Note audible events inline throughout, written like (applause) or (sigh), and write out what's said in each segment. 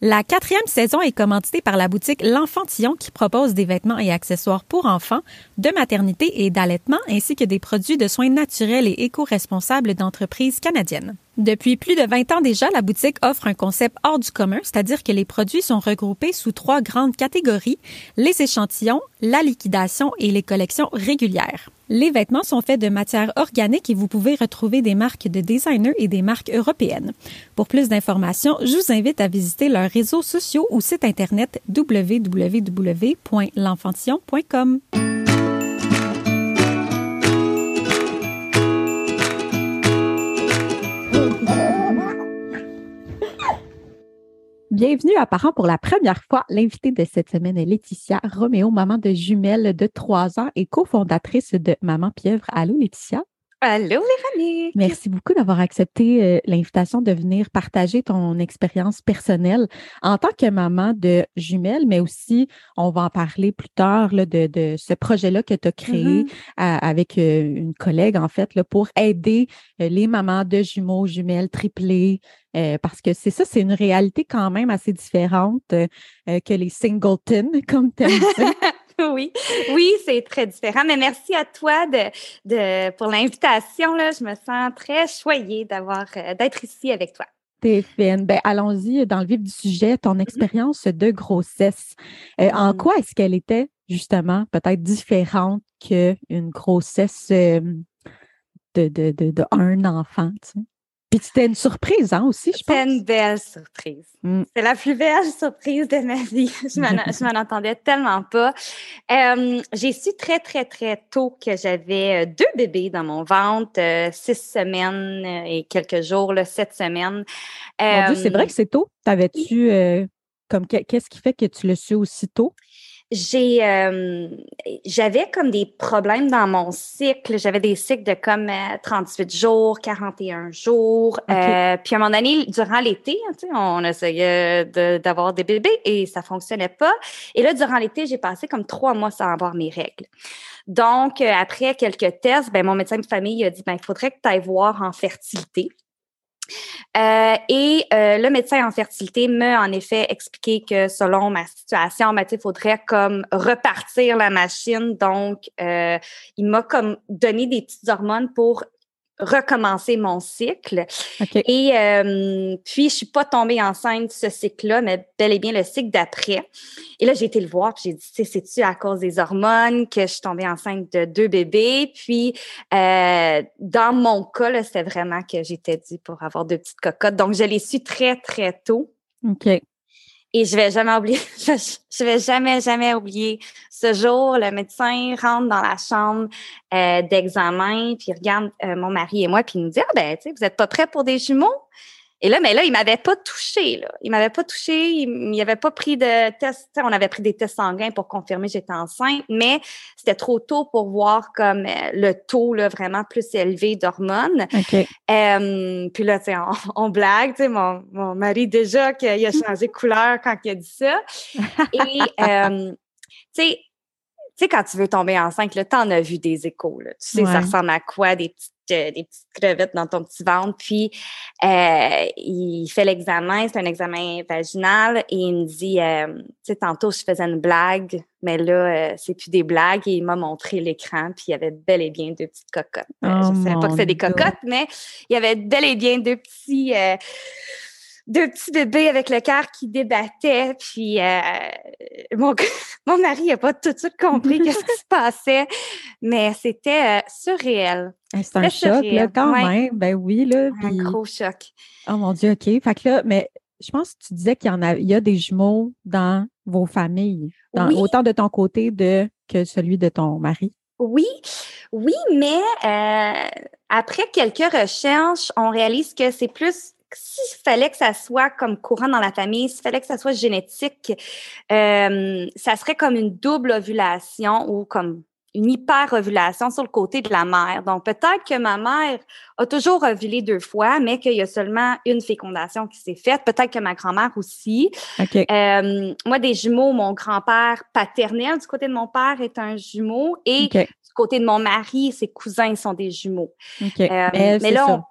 La quatrième saison est commanditée par la boutique L'Enfantillon qui propose des vêtements et accessoires pour enfants, de maternité et d'allaitement, ainsi que des produits de soins naturels et éco-responsables d'entreprises canadiennes. Depuis plus de 20 ans déjà, la boutique offre un concept hors du commun, c'est-à-dire que les produits sont regroupés sous trois grandes catégories, les échantillons, la liquidation et les collections régulières. Les vêtements sont faits de matières organiques et vous pouvez retrouver des marques de designers et des marques européennes. Pour plus d'informations, je vous invite à visiter leurs réseaux sociaux ou site internet www.l'enfantillon.com. Bienvenue à Parents pour la première fois. L'invitée de cette semaine est Laetitia Roméo, maman de jumelles de 3 ans et cofondatrice de Maman Pièvre. Allô, Laetitia? Allô, Véronique! Merci beaucoup d'avoir accepté euh, l'invitation de venir partager ton expérience personnelle en tant que maman de jumelles, mais aussi, on va en parler plus tard là, de, de, ce projet-là que tu as créé Mm-hmm. avec euh, une collègue, en fait, là, pour aider euh, les mamans de jumeaux, jumelles, triplés, euh, parce que c'est ça, c'est une réalité quand même assez différente que les singletons, comme tu (laughs) (laughs) oui, oui, c'est très différent. Mais merci à toi de, de pour l'invitation. Là, je me sens très choyée d'avoir euh, d'être ici avec toi. Fine. Ben, allons-y dans le vif du sujet, ton expérience de grossesse. Euh, En Mm. quoi est-ce qu'elle était justement peut-être différente qu'une grossesse euh, de, de, de, de un enfant? Tu sais? Puis c'était une surprise hein, aussi, je pense. une belle surprise. Mm. C'est la plus belle surprise de ma vie. (laughs) Je m'en, (laughs) entendais tellement pas. Euh, j'ai su très, très, très tôt que j'avais euh, deux bébés dans mon ventre, euh, six semaines euh, et quelques jours, là, sept semaines. Mon Dieu, c'est vrai que c'est tôt. T'avais-tu comme que- qu'est-ce qui fait que tu le su aussi tôt? J'ai, euh, j'avais comme des problèmes dans mon cycle. J'avais des cycles de comme euh, 38 jours, 41 jours. Euh, puis à un moment donné, durant l'été, hein, tu sais, on essayait de- d'avoir des bébés et ça fonctionnait pas. Et là, durant l'été, j'ai passé comme trois mois sans avoir mes règles. Donc, euh, après quelques tests, ben, mon médecin de famille a dit, ben, il faudrait que tu ailles voir en fertilité. Euh, et euh, le médecin en fertilité m'a en effet expliqué que selon ma situation, ben, il faudrait comme repartir la machine. Donc, euh, il m'a comme donné des petites hormones pour recommencer mon cycle. Et euh, puis, je suis pas tombée enceinte ce cycle-là, mais bel et bien le cycle d'après. Et là, j'ai été le voir, puis j'ai dit, tu sais, c'est-tu à cause des hormones que je suis tombée enceinte de deux bébés? Puis, euh, dans mon cas, là, c'était vraiment que j'étais due pour avoir deux petites cocottes. Donc, je l'ai su très, très tôt. OK. Et je vais jamais oublier, (laughs) je, vais jamais, jamais oublier ce jour. Le médecin rentre dans la chambre euh, d'examen, puis regarde euh, mon mari et moi, puis il nous dit Ah ben, tu sais, vous êtes pas prêts pour des jumeaux? Et là, mais là, il m'avait pas touché, là. Il m'avait pas touché, il, il avait pas pris de test. On avait pris des tests sanguins pour confirmer que j'étais enceinte, mais c'était trop tôt pour voir comme euh, le taux là, vraiment plus élevé d'hormones. OK. Euh, puis là, tu sais, on, (laughs) on blague, tu sais, mon, mon mari déjà qu'il a (laughs) changé de couleur quand il a dit ça. Et, (laughs) euh, tu sais, tu sais, quand tu veux tomber enceinte, là, t'en as vu des échos, là. Tu sais, Ouais. ça ressemble à quoi, des petites, euh, des petites crevettes dans ton petit ventre. Puis, euh, il fait l'examen, c'est un examen vaginal, et il me dit, euh, tu sais, tantôt, je faisais une blague, mais là, euh, c'est plus des blagues, et il m'a montré l'écran, puis il y avait bel et bien deux petites cocottes. Euh, Oh je savais pas que c'était des cocottes, mais il y avait bel et bien deux petits... deux petits bébés avec le cœur qui débattait, puis euh, mon, (laughs) mon mari n'a pas tout de suite compris (laughs) qu'est-ce qui se passait, mais c'était euh, surréel, C'est un choc, là, quand Ouais. même. Ben oui, là. un puis- gros choc. Oh mon Dieu, OK. Fait que là, mais je pense que tu disais qu'il y en a, il y a des jumeaux dans vos familles, dans- Oui. autant de ton côté de, que celui de ton mari? Oui, oui, mais euh, après quelques recherches, on réalise que c'est plus s'il fallait que ça soit comme courant dans la famille, s'il fallait que ça soit génétique, euh, ça serait comme une double ovulation ou comme une hyper-ovulation sur le côté de la mère. Donc, peut-être que ma mère a toujours ovulé deux fois, mais qu'il y a seulement une fécondation qui s'est faite. Peut-être que ma grand-mère aussi. Euh, moi, des jumeaux, mon grand-père paternel du côté de mon père est un jumeau et du côté de mon mari, ses cousins sont des jumeaux. Euh, mais mais là, on-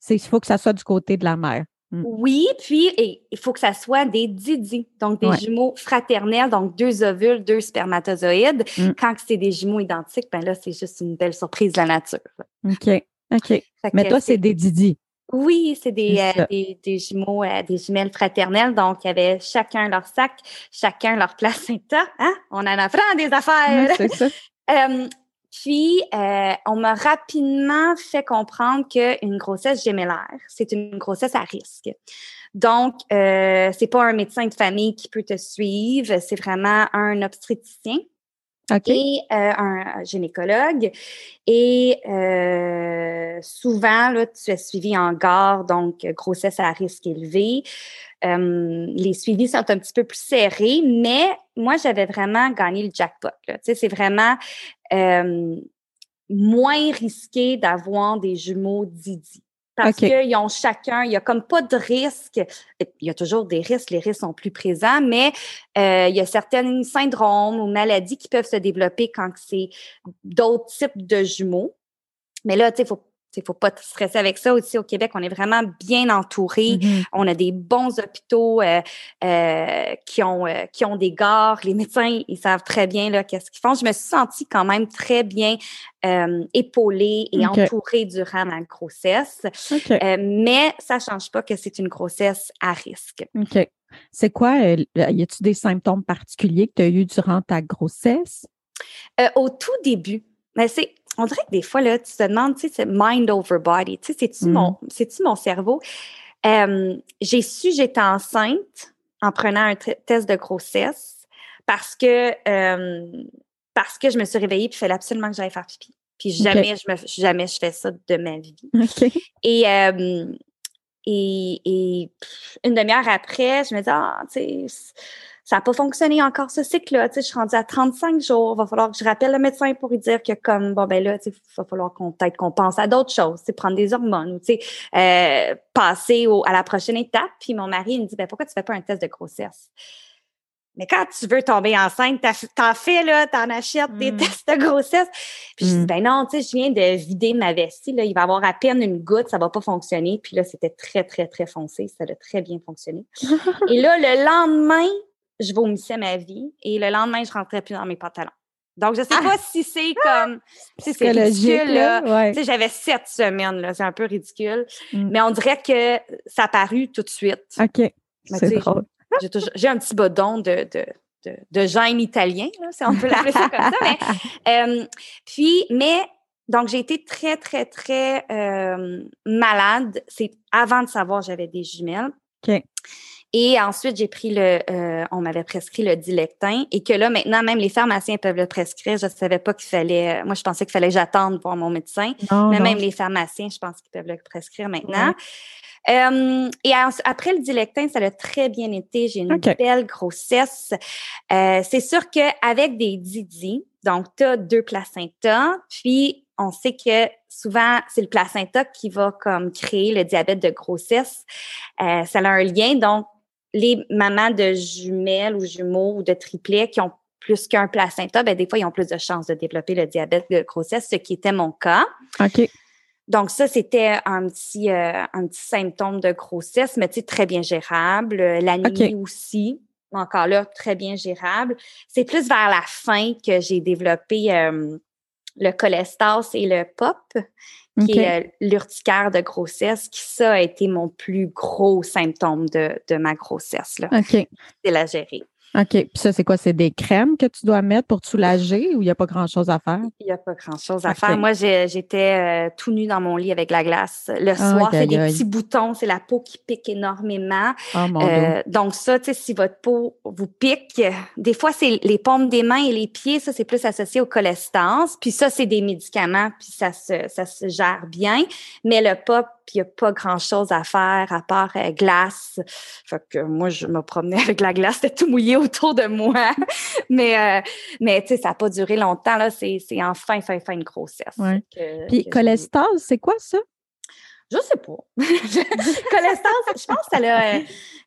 C'est- Il faut que ça soit du côté de la mère. Mm. Oui, puis il faut que ça soit des didi, donc des Ouais. jumeaux fraternels, donc deux ovules, deux spermatozoïdes. Mm. Quand c'est des jumeaux identiques, ben là, c'est juste une belle surprise de la nature. OK. OK. Mais toi, c'est des Didi. Oui, c'est des, euh, des, des jumeaux, euh, des jumelles fraternelles. Donc, il y avait chacun leur sac, chacun leur (laughs) placenta. Hein? On en apprend des affaires. C'est ça. (laughs) Euh, puis, euh, on m'a rapidement fait comprendre qu'une grossesse gémellaire, c'est une grossesse à risque. Donc, euh, c'est pas un médecin de famille qui peut te suivre, c'est vraiment un obstétricien Et euh, un gynécologue. Et euh, souvent, là, tu es suivi en garde, donc grossesse à risque élevé. Les suivis sont un petit peu plus serrés, mais moi, j'avais vraiment gagné le jackpot. Tu sais, c'est vraiment moins risqué d'avoir des jumeaux Didi. Parce qu'ils ont chacun, il n'y a comme pas de risque. Il y a toujours des risques, les risques sont plus présents, mais euh, il y a certains syndromes ou maladies qui peuvent se développer quand c'est d'autres types de jumeaux. Mais là, tu sais, faut, tu sais, faut pas te stresser avec ça. Aussi, au Québec, on est vraiment bien entouré. Mhm. On a des bons hôpitaux euh, euh, qui, ont, euh, qui ont des gares. Les médecins, ils savent très bien qu'est-ce qu'ils font. Je me suis sentie quand même très bien épaulée et entourée durant ma grossesse. Mais ça ne change pas que c'est une grossesse à risque. OK. C'est quoi, y a-tu des symptômes particuliers que tu as eu durant ta grossesse? Au tout début, mais c'est, on dirait que des fois, là, tu te demandes, tu sais, c'est mind over body. Tu sais, c'est-tu Mhm. mon, mon cerveau? Euh, j'ai su j'étais enceinte en prenant un test de grossesse parce que, euh, parce que je me suis réveillée puis il fallait absolument que j'aille faire pipi. Puis jamais, je me, jamais je fais ça de ma vie. Et, euh, et, une demi-heure après, je me dis, ah, tu sais, ça n'a pas fonctionné encore ce cycle-là. Tu sais, je suis rendue à 35 jours. Il va falloir que je rappelle le médecin pour lui dire que comme, bon, ben là, tu sais, il va falloir qu'on peut-être qu'on pense à d'autres choses, prendre des hormones ou, tu sais, euh, passer au, à la prochaine étape. Puis mon mari, il me dit, ben pourquoi tu fais pas un test de grossesse? Mais quand tu veux tomber enceinte, t'en fais, là, t'en achètes des Mm. tests de grossesse. Puis je dis, Mm. ben non, tu sais, je viens de vider ma vessie, là, il va y avoir à peine une goutte, ça va pas fonctionner. Puis là, c'était très, très, très foncé, ça a très bien fonctionné. (laughs) Et là, le lendemain, je vomissais ma vie et le lendemain, je rentrais plus dans mes pantalons. Donc, je sais Ah! pas si c'est comme, si c'est ridicule, là. là. Ouais. Tu sais, j'avais sept semaines, là, c'est un peu ridicule. Mm. Mais on dirait que ça a paru tout de suite. OK. C'est drôle. J'ai un petit bodon de, de, de, italien, là, si on peut l'appeler ça comme ça. Mais, (laughs) euh, puis, mais, donc, j'ai été très, très, très euh, malade. C'est avant de savoir j'avais des jumelles. OK. Et ensuite, j'ai pris le, euh, on m'avait prescrit le Dilectin et que là, maintenant, même les pharmaciens peuvent le prescrire. Je ne savais pas qu'il fallait, moi, je pensais qu'il fallait que j'attende pour mon médecin. Non, Mais non. même les pharmaciens, je pense qu'ils peuvent le prescrire maintenant. Euh, et après le Dilectin, ça a très bien été. J'ai une belle grossesse. Euh, c'est sûr qu'avec des Didi, donc tu as deux placentas, puis on sait que souvent, c'est le placenta qui va comme créer le diabète de grossesse. Euh, ça a un lien. Donc, les mamans de jumelles ou jumeaux ou de triplets qui ont plus qu'un placenta, ben, des fois, ils ont plus de chances de développer le diabète de grossesse, ce qui était mon cas. OK. Donc ça, c'était un petit, euh, un petit symptôme de grossesse, mais tu sais, très bien gérable. L'anémie aussi, encore là, très bien gérable. C'est plus vers la fin que j'ai développé euh, le cholestase et le POP, qui est l'urticaire de grossesse, qui ça a été mon plus gros symptôme de, de ma grossesse. là. C'est la gérer. OK. Puis ça, c'est quoi? C'est des crèmes que tu dois mettre pour te soulager ou il n'y a pas grand-chose à faire? Il n'y a pas grand-chose à faire. Moi, j'étais euh, tout nu dans mon lit avec la glace. Le soir, c'est des petits boutons, c'est la peau qui pique énormément. Oh mon Dieu. Euh, donc ça, tu sais, si votre peau vous pique, des fois, c'est les paumes des mains et les pieds, ça, c'est plus associé au cholestase. Puis ça, c'est des médicaments, puis ça se, ça se gère bien. Mais le pop, il n'y a pas grand-chose à faire à part euh, glace. Fait que moi, je me promenais avec la glace, c'était tout mouillé autour de moi. (laughs) mais euh, mais tu sais, ça n'a pas duré longtemps. Là, c'est c'est en fin, fin, fin de grossesse. Ouais. que- Puis que cholestase, c'est quoi ça? je sais pas. (laughs) cholestase, je pense que ça l'a. euh,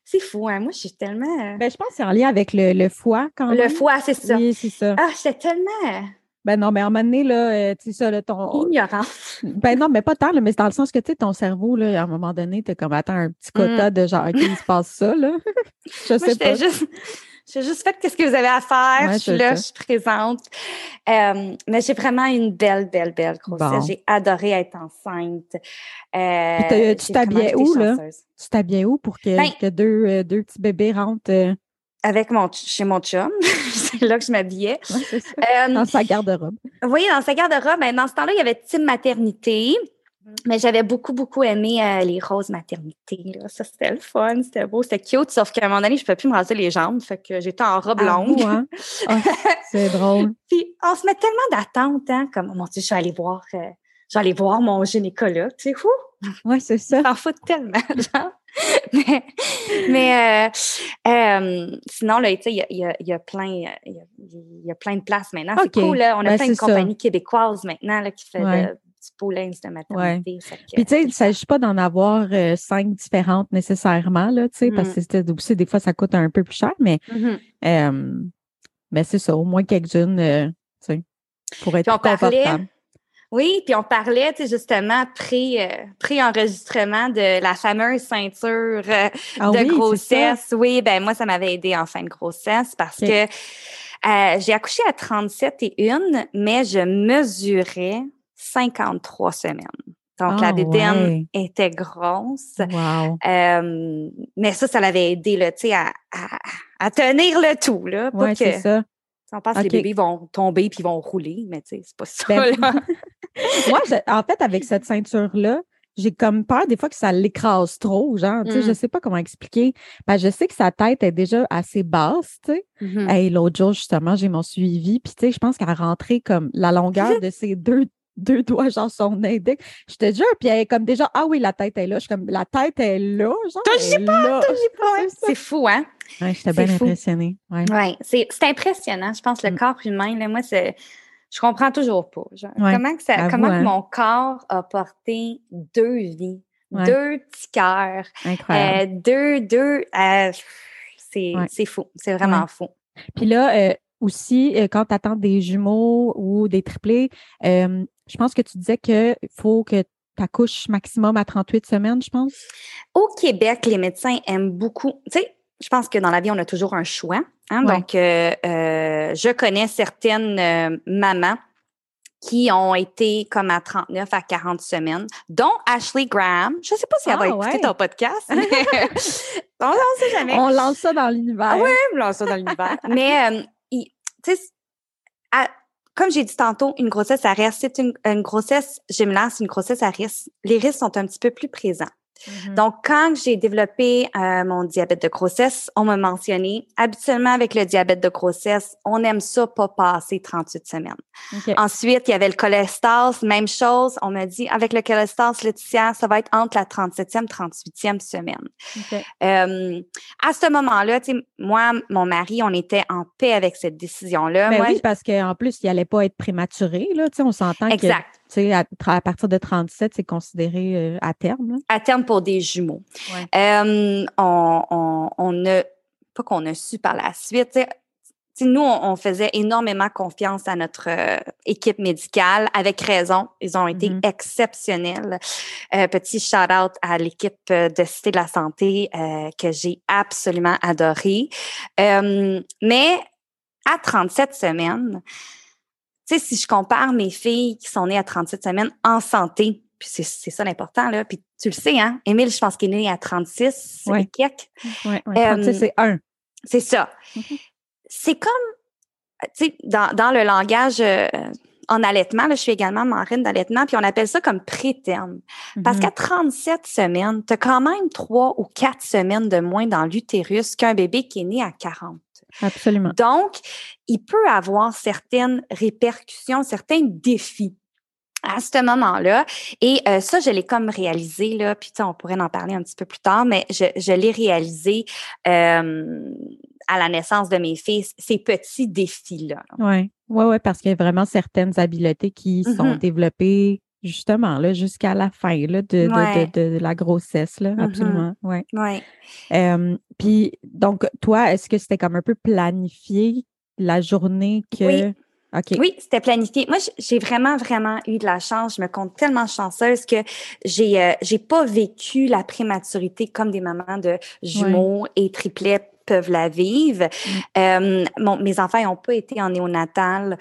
c'est fou, hein? Moi, je suis tellement. Ben, je pense que c'est en lien avec le, le foie quand le même. foie, c'est ça. Oui, c'est ça. Ah, j'étais tellement. Ben non, mais à un moment donné, là, euh, tu sais ça, là, ton. (laughs) Ignorant. Ben non, mais pas tant, là, mais c'est dans le sens que, tu sais, ton cerveau, là, à un moment donné, t'es comme, attends, un petit quota de genre, OK, il se passe ça, là. (laughs) je sais pas. Juste... J'ai juste fait qu'est-ce que vous avez à faire. je suis là, je suis présente. Euh, mais j'ai vraiment une belle, belle, belle grossesse. J'ai adoré être enceinte. Euh, tu t'habillais où, là? Tu t'habillais où pour que, ben que deux, euh, deux petits bébés rentrent? Euh? Avec mon, chez mon chum. (laughs) c'est là que je m'habillais. dans sa garde-robe. Oui, dans sa garde-robe. Mais dans ce temps-là, il y avait Team Maternité. Mais j'avais beaucoup, beaucoup aimé euh, les roses maternité. Là. Ça, c'était le fun, c'était beau, c'était cute. Sauf qu'à un moment donné, je ne pouvais plus me raser les jambes. Fait que j'étais en robe ah, longue. Hein? (laughs) Ah, c'est drôle. Puis on se met tellement d'attente, hein, comme, oh mon Dieu, je suis allée voir, euh, voir mon gynécologue. Tu sais, Oui, c'est ça. T'en fous tellement, (laughs) genre. mais, mais euh, euh, sinon, là, tu sais, il y a, y, a, y a, plein, il y a, plein de places maintenant. C'est cool, là. On a ben, plein de compagnies québécoises maintenant là, qui font ouais de maternité. Puis, tu sais, il ne s'agit pas d'en avoir euh, cinq différentes nécessairement, là, tu sais, parce mmh. que aussi, des fois, ça coûte un peu plus cher, mais, mmh mais c'est ça, au moins quelques-unes, euh, tu sais, pour être confortable. Oui, puis on parlait, tu sais, justement, euh, pré-enregistrement de la fameuse ceinture ah de grossesse. Oui, ben moi, ça m'avait aidé en fin de grossesse parce que j'ai accouché à 37 et 1, mais je mesurais 53 semaines. Donc, la bédaine ah, était grosse. Wow. Euh, mais ça, ça l'avait aidé là, à, à, à, tenir le tout. Là, oui, c'est ça. On pense que les bébés vont tomber puis vont rouler, mais c'est pas ça. Ben, (laughs) moi, en fait, avec cette ceinture-là, j'ai comme peur des fois que ça l'écrase trop, genre, tu sais, je mm. sais pas comment expliquer. Ben, je sais que sa tête est déjà assez basse, tu sais. Et mm-hmm. l'autre jour, justement, j'ai mon suivi, puis tu sais, je pense qu'à rentrer comme la longueur (laughs) de ces deux deux doigts, genre son index. Je te jure, puis elle est comme déjà, ah oui, la tête est là. Je suis comme, la tête est là, genre. T'as pas, pas. C'est fou, hein? Oui, j'étais bien impressionnée. Oui, ouais, c'est impressionnant. Je pense, le mm. corps humain, là, moi, c'est. Je comprends toujours pas. comment que, ça, comment que hein. mon corps a porté deux vies, deux petits cœurs, euh, deux, deux. Euh, c'est fou. C'est vraiment fou. Puis là, euh, aussi, euh, quand tu attends des jumeaux ou des triplés, je pense que tu disais qu'il faut que tu accouches maximum à 38 semaines, je pense? Au Québec, les médecins aiment beaucoup. Tu sais, je pense que dans la vie, on a toujours un choix. Hein? Donc, euh, je connais certaines mamans qui ont été comme à 39 à 40 semaines, dont Ashley Graham. Je ne sais pas si elle va ah, écouter ton podcast. (laughs) on ne sait jamais. On lance ça dans l'univers. oui, on lance ça dans l'univers. (laughs) Mais tu sais, comme j'ai dit tantôt, une grossesse à risque, c'est une, une, grossesse gymnase, une grossesse à risque. Les risques sont un petit peu plus présents. Mm-hmm. Donc, quand j'ai développé euh, mon diabète de grossesse, on m'a mentionné, habituellement avec le diabète de grossesse, on aime ça pas passer 38 semaines. Ensuite, il y avait le cholestérol, même chose. On m'a dit, avec le cholestérol, Laetitia, ça va être entre la 37e, 38e semaine. Euh, à ce moment-là, moi, mon mari, on était en paix avec cette décision-là. Ben oui, parce qu'en plus, il n'allait pas être prématuré. Là, on s'entend exact. que à, à, partir de 37, c'est considéré euh, à terme. À terme pour des jumeaux. Euh, on, on, a, pas qu'on a su par la suite, nous, on, faisait énormément confiance à notre euh, équipe médicale, avec raison. Ils ont été mm-hmm. exceptionnels. petit shout-out à l'équipe de Cité de la Santé que j'ai absolument adoré. mais à 37 semaines, sais, si je compare mes filles qui sont nées à 37 semaines en santé, puis c'est ça l'important, là, puis tu le sais, hein, Émile, je pense qu'il est né à 36 ouais. et quelques. Oui, ouais, 36, c'est un. C'est ça. Mm-hmm. C'est comme, tu sais, dans, dans, le langage euh, en allaitement, là, je suis également marraine d'allaitement, puis on appelle ça comme préterme. Parce mm-hmm. qu'à 37 semaines, tu as quand même trois ou quatre semaines de moins dans l'utérus qu'un bébé qui est né à 40. Absolument. Donc, il peut avoir certaines répercussions, certains défis à ce moment-là. Et euh, ça, je l'ai comme réalisé, là, puis on pourrait en parler un petit peu plus tard, mais je, je l'ai réalisé euh, à la naissance de mes fils, ces petits défis-là. Oui, oui, oui, parce qu'il y a vraiment certaines habiletés qui sont mm-hmm. développées justement là jusqu'à la fin là, de, de, de, la grossesse là, mm-hmm. absolument ouais. ouais. puis donc toi est-ce que c'était comme un peu planifié la journée que OK. Oui, c'était planifié. Moi, j'ai vraiment, vraiment eu de la chance. Je me compte tellement chanceuse que j'ai euh, j'ai pas vécu la prématurité comme des mamans de jumeaux et triplets peuvent la vivre. Mm. Euh, mon, mes enfants n'ont pas été en néonatal.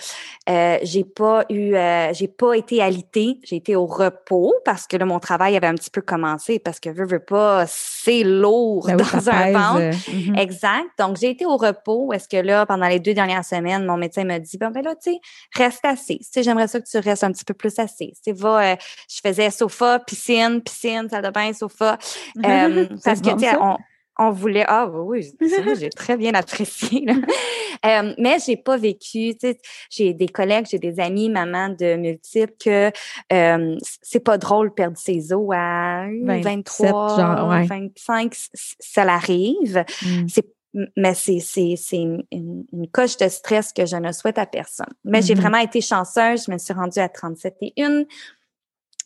Euh, j'ai pas eu, euh, j'ai pas été alitée. J'ai été au repos parce que là, mon travail avait un petit peu commencé parce que veux, veux pas, c'est lourd ben dans un ventre. Euh, mm-hmm. Exact. Donc, j'ai été au repos. Est-ce que là, pendant les deux dernières semaines, mon médecin m'a dit, bon, ben là, tu sais, reste assis. Tu sais, j'aimerais ça que tu restes un petit peu plus assis. Tu sais, va, je faisais sofa, piscine, piscine, salle de bain, sofa. (laughs) parce que, tu sais, on, on voulait ah oui (laughs) j'ai très bien apprécié (laughs) euh, mais j'ai pas vécu tu sais j'ai des collègues j'ai des amis mamans de multiples que euh, c'est pas drôle perdre ses os à 23 genre, 25 ça l'arrive. Mmh. c'est mais c'est c'est c'est une, une, coche de stress que je ne souhaite à personne. Mais j'ai mmh vraiment été chanceuse, je me suis rendue à 37 et une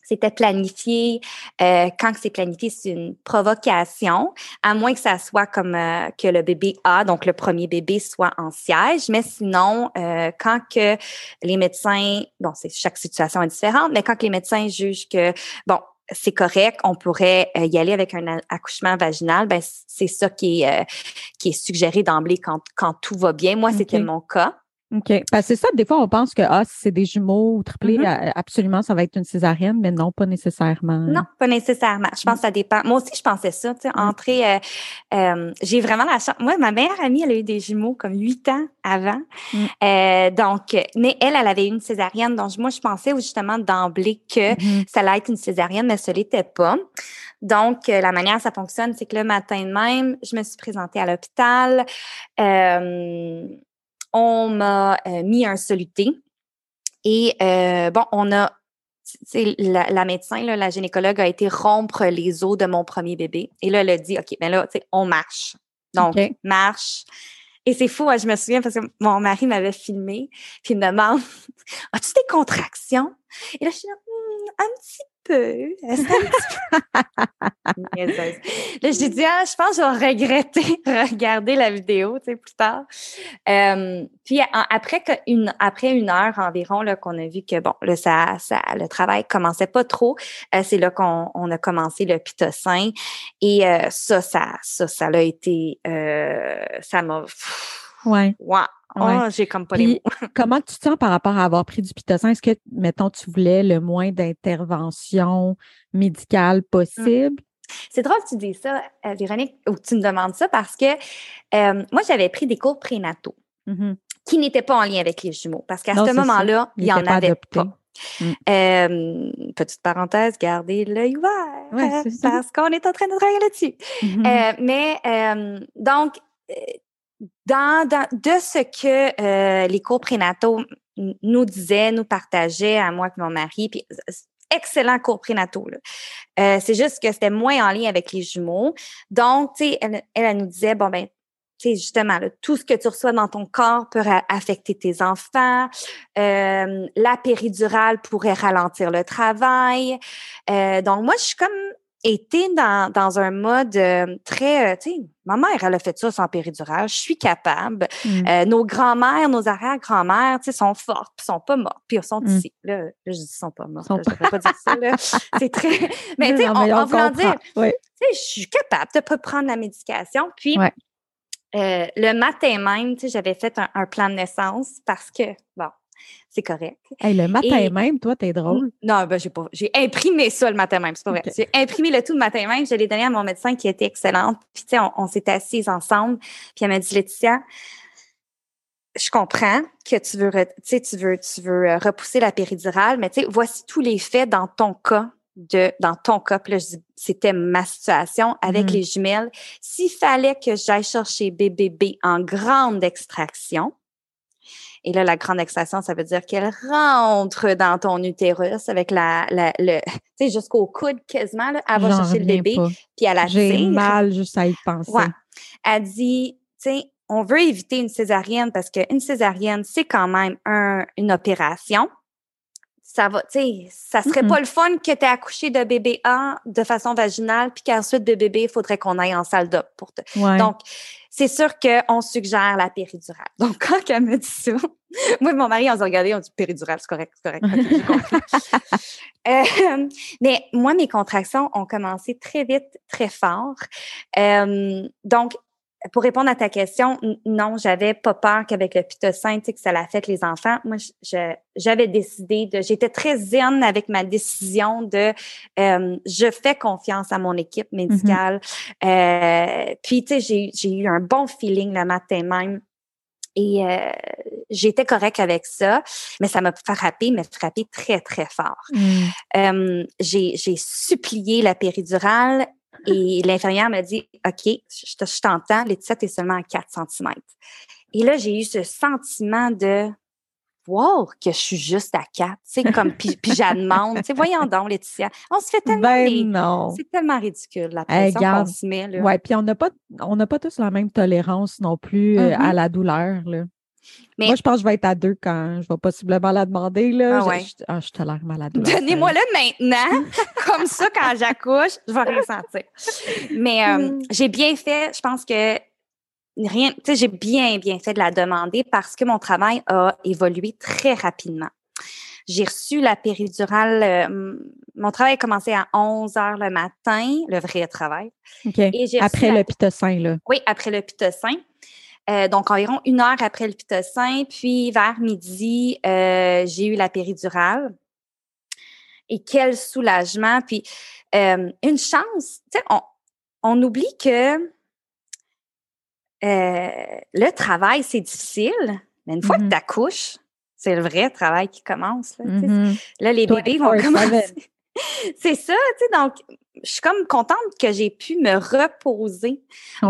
c'était planifié. Euh, quand c'est planifié, c'est une provocation, à moins que ça soit comme euh, que le bébé a, donc le premier bébé soit en siège. Mais sinon, euh, quand que les médecins, bon, c'est chaque situation est différente, mais quand les médecins jugent que bon, c'est correct, on pourrait y aller avec un accouchement vaginal, ben c'est ça qui est qui est suggéré d'emblée quand quand tout va bien. Moi, c'était mon cas. OK. Parce que c'est ça, des fois, on pense que ah, si c'est des jumeaux ou triplés, mm-hmm. absolument, ça va être une césarienne, mais non, pas nécessairement. Non, pas nécessairement. Je pense que ça dépend. Moi aussi, je pensais ça. Tu sais, mm. entrer, euh, euh, j'ai vraiment la chance. Moi, ma meilleure amie, elle a eu des jumeaux comme huit ans avant. Mm. Euh, donc, mais elle, elle avait eu une césarienne. Donc, moi, je pensais justement d'emblée que mm-hmm. ça allait être une césarienne, mais ce l'était pas. Donc, la manière ça fonctionne, c'est que le matin même, je me suis présentée à l'hôpital. Euh, on m'a euh, mis un soluté. Et euh, bon, on a la, la, médecin, la gynécologue a été rompre les os de mon premier bébé. Et là, elle a dit, OK, ben là, on marche. Donc, marche. Et c'est fou, hein, je me souviens parce que mon mari m'avait filmé, puis il me demande, (laughs) as-tu des contractions? Et là, je suis là, hmm, un petit peu. (laughs) Là, j'ai dit, ah, je pense que je vais regretter (laughs) regarder la vidéo, tu sais, plus tard. Euh, puis après, une, après une heure environ, là, qu'on a vu que, bon, là, ça, ça, le travail commençait pas trop, euh, c'est là qu'on on a commencé le pitocin. Et euh, ça, ça, ça, ça a été, ça m'a... Ouais. Ouais. Oh, j'ai comme pas les mots. (laughs) comment tu te sens par rapport à avoir pris du pitocin? Est-ce que, mettons, tu voulais le moins d'intervention médicale possible? C'est drôle que tu dis ça, euh, Véronique, ou que tu me demandes ça parce que euh, moi, j'avais pris des cours prénataux mm-hmm. qui n'étaient pas en lien avec les jumeaux parce qu'à ce moment-là, il n'y en avait pas. Mm. Euh, petite parenthèse, gardez l'œil ouvert parce qu'on est en train de travailler là-dessus. Mm-hmm. mais donc, dans, de ce que euh, les cours prénataux nous disaient, nous partageaient à moi et mon mari, puis excellent cours prénataux. Euh, c'est juste que c'était moins en lien avec les jumeaux. Donc, tu sais, elle, nous disait, bon, ben, tu sais, justement, tout ce que tu reçois dans ton corps peut affecter tes enfants. Euh, la péridurale pourrait ralentir le travail. Donc, moi, je suis comme été dans, dans un mode euh, très, euh, tu sais, ma mère, elle a fait ça sans péridurale, je suis capable. Mm. Euh, nos grands-mères, nos arrière-grand-mères, tu sais, sont fortes, puis sont pas mortes, puis elles sont mm. ici. Là, je dis sont pas mortes, je ne pas dire ça, là. C'est très... (laughs) (laughs) Mais tu sais, en, voulant dire, tu sais, je suis capable de pas prendre la médication, puis... le matin même, tu sais, j'avais fait un, un plan de naissance parce que, bon, c'est correct. le matin même, toi, t'es drôle. Non, ben, j'ai pas. J'ai imprimé ça le matin même, c'est pas vrai. J'ai imprimé le tout le matin même, je l'ai donné à mon médecin qui était excellente. Puis, tu sais, on, s'est assis ensemble, puis elle m'a dit, Laetitia, je comprends que tu veux, tu veux, tu veux euh, repousser la péridurale, mais tu sais, voici tous les faits dans ton cas de dans ton cas, là, c'était ma situation avec mm-hmm. les jumelles. S'il fallait que j'aille chercher BBB en grande extraction, et là, la grande extraction, ça veut dire qu'elle rentre dans ton utérus avec la, la le, (laughs) tu sais, jusqu'au coude quasiment, là, elle va chercher le bébé, puis elle a J'ai mal juste à y penser. Ouais. Elle dit, tu sais, on veut éviter une césarienne parce qu'une césarienne, c'est quand même un, une opération. Ça va, tu sais, ça serait pas le fun que tu aies accouché de bébé A de façon vaginale, puis qu'ensuite de bébé, il faudrait qu'on aille en salle d'op pour te. Donc, c'est sûr qu'on suggère la péridurale. (laughs) Donc, quand elle me dit ça, (laughs) moi et mon mari, on s'est regardé, on dit péridurale, c'est correct, c'est correct. (laughs) euh, mais moi, mes contractions ont commencé très vite, très fort. Euh, donc, pour répondre à ta question, non, j'avais pas peur qu'avec le pitocin, tu sais, que ça l'affecte les enfants. Moi, j'avais décidé de, j'étais très zen avec ma décision de, euh, je fais confiance à mon équipe mm-hmm. médicale. euh, puis, tu sais, j'ai eu un bon feeling le matin même. Et euh, j'étais correct avec ça, mais ça m'a frappé, mais frappé très, très fort. Mm. Euh, j'ai supplié la péridurale et l'infirmière m'a dit, OK, je, t'entends, l'étiquette est seulement à 4 cm. Et là, j'ai eu ce sentiment de, wow, que je suis juste à 4. Tu sais, comme, puis, puis demande, tu voyons (laughs) donc, Laetitia. On se fait tellement. Ben non. C'est tellement ridicule, la pression qu'on se met, là. Ouais, puis on n'a pas, on pas tous la même tolérance non plus euh, à mm-hmm. la douleur, là. Moi, je pense que je vais être à deux quand je vais possiblement la demander. Là. Ah je, ah, je, tolère malade. (laughs) Donnez-moi-le maintenant. (laughs) Comme ça, quand j'accouche, je vais rien sentir. Mais euh, hmm. j'ai bien fait, je pense que rien, tu sais, j'ai bien, bien fait de la demander parce que mon travail a évolué très rapidement. J'ai reçu la péridurale. Euh, mon travail a commencé à 11 heures le matin, le vrai travail. OK. après le pitocin, là. Oui, après le pitocin. Euh, donc, environ une heure après le pitocin, puis vers midi, euh, j'ai eu la péridurale. Et quel soulagement. Puis, euh, une chance, tu sais, on, on, oublie que le travail, c'est difficile, mais une fois que mm-hmm. tu accouches, c'est le vrai travail qui commence. Là, mm-hmm. là les bébés vont commencer. (laughs) c'est ça, tu sais, donc je suis comme contente que j'ai pu me reposer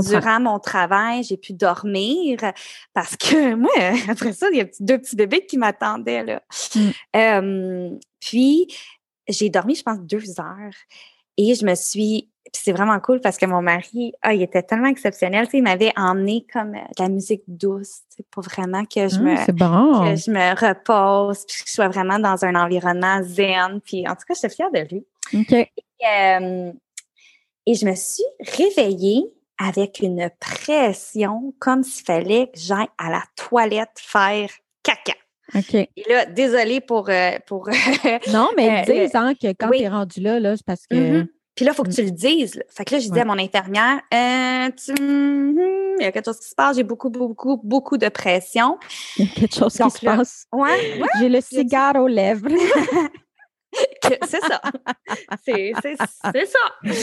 durant mon travail, j'ai pu dormir parce que (laughs) moi, après ça, il y a deux petits bébés qui m'attendaient là. Mm. puis j'ai dormi, je pense, deux heures et je me suis c'est vraiment cool parce que mon mari, ah, il était tellement exceptionnel. il m'avait emmené comme euh, de la musique douce, pour vraiment que je, ah, me, que je me repose, puis que je sois vraiment dans un environnement zen. Puis en tout cas, j'étais fière de lui. Et, euh, et je me suis réveillée avec une pression comme s'il fallait que j'aille à la toilette faire caca. OK. Et là, désolée pour. Euh, pour (laughs) non, mais dis hein, que quand tu es rendu là, là c'est parce que. Mm-hmm. Puis là, il faut que tu le dises. Fait que là, je disais à mon infirmière, euh, hmm, il y a quelque chose qui se passe, j'ai beaucoup, beaucoup, beaucoup de pression. Il y a quelque chose qui se passe. Ouais, J'ai le cigare aux lèvres. (laughs) c'est ça. (laughs) C'est ça.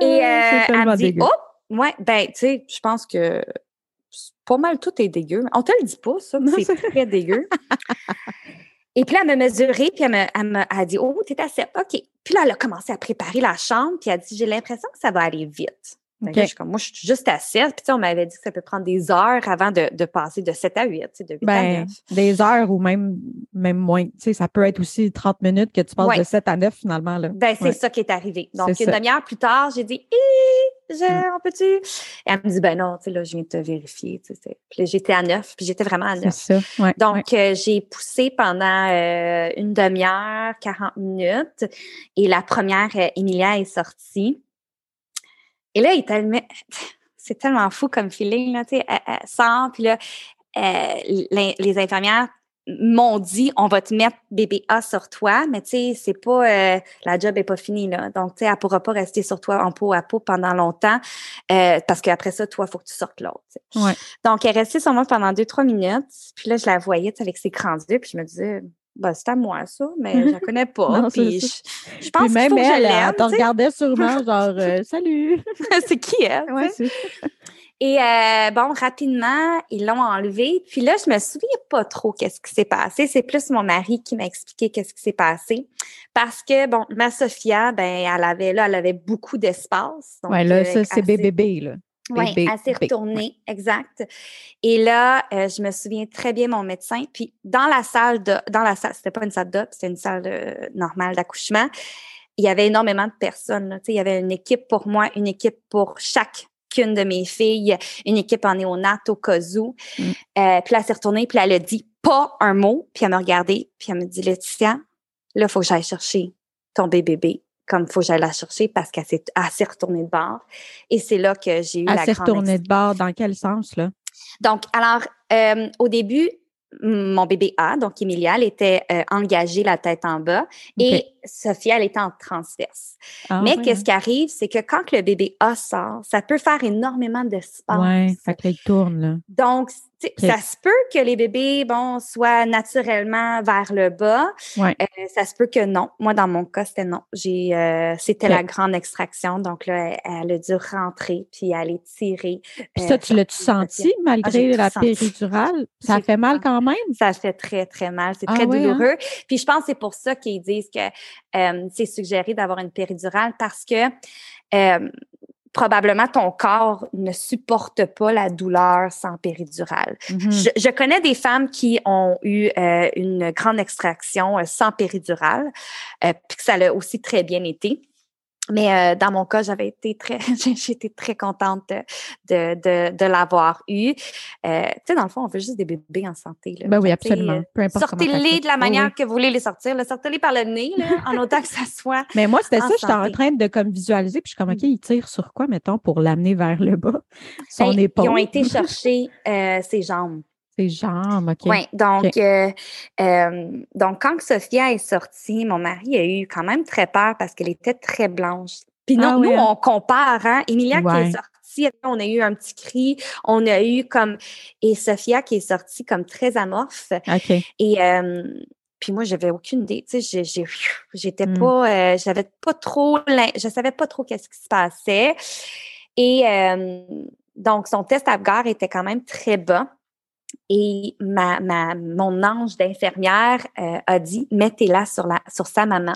Et euh, elle me dit, oh, ouais, ben, tu sais, je pense que pas mal tout est dégueu. On te le dit pas, ça, mais c'est très dégueu. (laughs) Et puis elle m'a mesuré, puis elle m'a, elle dit Oh, t'es assez. OK. Puis là, elle a commencé à préparer la chambre, puis elle a dit J'ai l'impression que ça va aller vite. Je suis comme, moi, je suis juste à 7. Puis on m'avait dit que ça peut prendre des heures avant de, de passer de 7 à 8, de 8 à 9. Ben, des heures ou même, même moins. Ça peut être aussi 30 minutes que tu passes de 7 à 9 finalement. Là. Ben, c'est ça qui est arrivé. Donc, une demi-heure plus tard, j'ai dit Mm. on peut-tu? Et elle me dit, ben non, tu sais, là, je viens de te vérifier. Tu sais, puis j'étais à neuf, puis j'étais vraiment à neuf. Ça, Donc, euh, j'ai poussé pendant euh, une demi-heure, 40 minutes, et la première, euh, Emilia, est sortie. Et là, il tellement, (laughs) c'est tellement fou comme feeling, là, tu sais, elle, sort, puis là, les, les infirmières m'ont dit on va te mettre bébé A sur toi, mais tu sais, c'est pas euh, la job est pas finie là. Donc tu sais, elle pourra pas rester sur toi en peau à peau pendant longtemps euh, parce qu'après ça, toi, il faut que tu sortes l'autre. Ouais. Donc elle est restée sur moi pendant deux trois minutes, puis là je la voyais avec ses grands yeux, puis je me disais bah, c'est à moi, ça, mais je la (laughs) connais pas. puis je, pense que même elle, elle te regardait sûrement, (laughs) genre, euh, salut. (laughs) c'est qui elle? Ouais, et euh, bon, rapidement, ils l'ont enlevé. Puis là, je me souviens pas trop qu'est-ce qui s'est passé. C'est plus mon mari qui m'a expliqué qu'est-ce qui s'est passé. Parce que, bon, ma Sophia, ben, elle avait, là, elle avait beaucoup d'espace. Oui, là, euh, ça, c'est bébé, là. Oui, elle s'est retournée, exact. Et là, euh, je me souviens très bien mon médecin. Puis dans la salle de, dans la salle, c'était pas une salle d'op, c'était une salle normale d'accouchement. Il y avait énormément de personnes. il y avait une équipe pour moi, une équipe pour chaque qu'une de mes filles, une équipe en néonat au cas où. Mm. Euh, puis là, elle s'est retournée, puis elle a dit pas un mot, puis elle m'a regardé, puis elle me dit Laetitia, là, il faut que j'aille chercher ton bébé comme il faut que j'aille la chercher parce qu'elle s'est assez retournée de bord. Et c'est là que j'ai eu Elle la s'est grande retournée de bord dans quel sens, là? Donc, alors, euh, au début, mon bébé A, donc Emilia, elle était euh, engagée la tête en bas et Sophia, elle était en transverse. Ah, Mais ouais, qu'est-ce hein? qui arrive, c'est que quand le bébé A sort, ça peut faire énormément d'espace. Ouais, fait que là, il tourne, là. Donc, ça se peut que les bébés, bon, soient naturellement vers le bas. Ouais. Euh, ça se peut que non. Moi, dans mon cas, c'était non. J'ai, euh, c'était la grande extraction. Donc là, elle, elle a dû rentrer puis aller tirer. Puis euh, ça, tu l'as-tu senti malgré j'ai la senti. péridurale? (laughs) Ça fait mal quand même? Ça fait très, très mal. C'est Ah très hein? douloureux. Puis je pense que c'est pour ça qu'ils disent que c'est suggéré d'avoir une péridurale parce que probablement ton corps ne supporte pas la douleur sans péridurale. Mhm. Je, je connais des femmes qui ont eu euh, une grande extraction euh, sans péridurale, euh, puis que ça l'a aussi très bien été. Mais euh, dans mon cas, j'avais été très, (laughs) été très contente de, de, de, l'avoir eu. Euh, tu sais, dans le fond, on veut juste des bébés en santé. Là. Ben oui, absolument. euh, Peu importe Sortez-les de la manière oui. que vous voulez les sortir. là. Sortez-les par le nez, là, en autant que ça soit. Mais moi, c'était ça, j'étais en train de comme visualiser, puis je suis comme, OK, il tire sur quoi, mettons, pour l'amener vers le bas? Son Ben, épaule. Ils ont été (laughs) chercher euh, ses jambes. Ses jambes, OK. Oui, donc, euh, euh, donc, quand Sophia est sortie, mon mari a eu quand même très peur parce qu'elle était très blanche. Puis nous, Ah nous hein? on compare, hein? Emilia qui est sortie, on a eu un petit cri, on a eu comme... Et Sophia qui est sortie comme très amorphe. OK. Et euh, puis moi, j'avais aucune idée. Tu sais, j'ai- j'étais Mm. pas... j'avais pas trop... Je savais pas trop qu'est-ce qui se passait. Et donc, son test Apgar était quand même très bas. Et ma, ma, mon ange d'infirmière euh, a dit mettez-la sur, la, sur sa maman.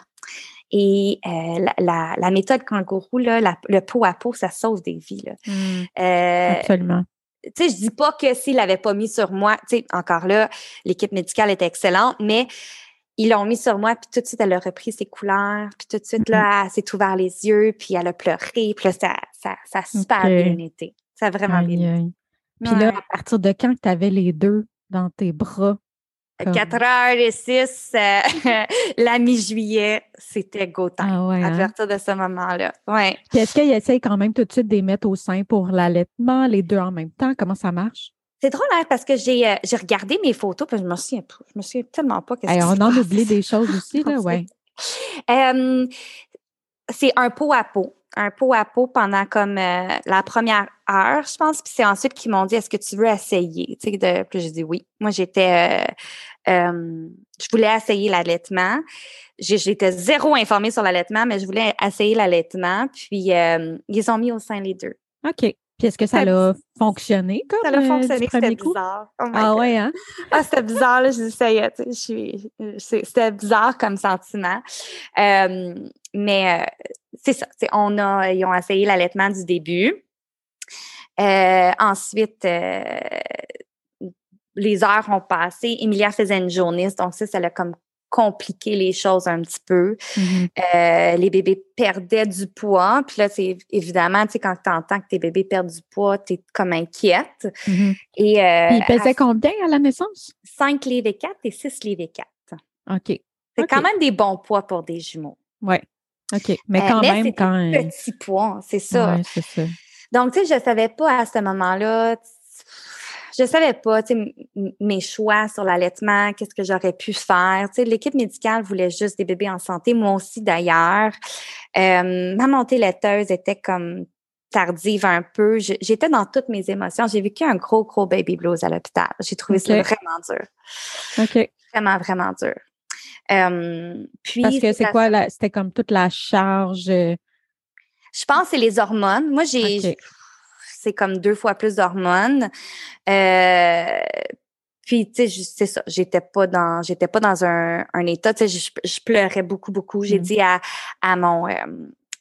Et euh, la, la, la méthode kangourou, là, la- le pot à pot, ça sauve des vies. Là. Mm, Euh, absolument. tu sais, je dis pas que s'il l'avait pas mis sur moi, tu sais, encore là, l'équipe médicale était excellente, mais ils l'ont mis sur moi, puis tout de suite, elle a repris ses couleurs, puis tout de suite, là, elle s'est ouvert les yeux, puis elle a pleuré, puis là, ça, ça, ça a super bien été. Ça a vraiment Aïe, bien été. Puis là, à partir de quand tu avais les deux dans tes bras? comme- 4 heures et 6, (laughs) la mi-juillet, c'était go time. Ah ouais, À hein? partir de ce moment-là. Ouais. Puis est-ce qu'ils essayent quand même tout de suite de les mettre au sein pour l'allaitement, les deux en même temps? Comment ça marche? C'est drôle, hein, parce que j'ai euh, j'ai regardé mes photos, puis je me souviens. Je me souviens tellement pas Hey, on en passe. oublie des choses aussi, (laughs) là, ouais. Euh, c'est un pot à pot. Un pot à pot pendant comme euh, la première heure, je pense. Puis c'est ensuite qu'ils m'ont dit Est-ce que tu veux essayer? Tu sais, de, puis j'ai dit oui. Moi, j'étais euh, euh, je voulais essayer l'allaitement. J'étais zéro informée sur l'allaitement, mais je voulais essayer l'allaitement. Puis ils ont mis au sein les deux. OK. Puis est-ce que ça a fonctionné comme Ça a fonctionné, c'était bizarre. Oh Ah God. ouais, hein? (laughs) Ah, c'était bizarre, là, je dis, ça y est, c'était bizarre comme sentiment. Euh, mais euh, c'est ça, on a, ils ont essayé l'allaitement du début. Euh, ensuite, euh, les heures ont passé. Emilia faisait une jaunisse, donc ça, ça l'a comme compliqué les choses un petit peu. Mhm. Euh, les bébés perdaient du poids. Puis là, c'est évidemment, tu sais, quand tu entends que tes bébés perdent du poids, tu es comme inquiète. Mhm. Et, Puis il pesait à combien à la naissance? 5 livres et 4 et 6 livres et 4. OK. C'est quand même des bons poids pour des jumeaux. Ouais. OK. Mais Euh, quand mais même, quand. des petits poids, c'est ça. Ouais, c'est ça. Donc, tu sais, je savais pas à ce moment-là, je savais pas, tu sais, mes choix sur l'allaitement, qu'est-ce que j'aurais pu faire. Tu sais, l'équipe médicale voulait juste des bébés en santé, moi aussi d'ailleurs. Euh, ma montée laiteuse était comme tardive un peu. J'étais dans toutes mes émotions. J'ai vécu un gros, gros baby blues à l'hôpital. J'ai trouvé ça vraiment dur. OK. Vraiment, vraiment dur. Puis, Parce que c'est ça- quoi, la- c'était comme toute la charge. euh, Je pense que c'est les hormones. Moi, j'ai. C'est comme deux fois plus d'hormones. Euh, puis, tu sais, c'est ça. J'étais pas dans, j'étais pas dans un, un état. Tu sais, je, je pleurais beaucoup, beaucoup. J'ai Mm. dit à, à mon, euh,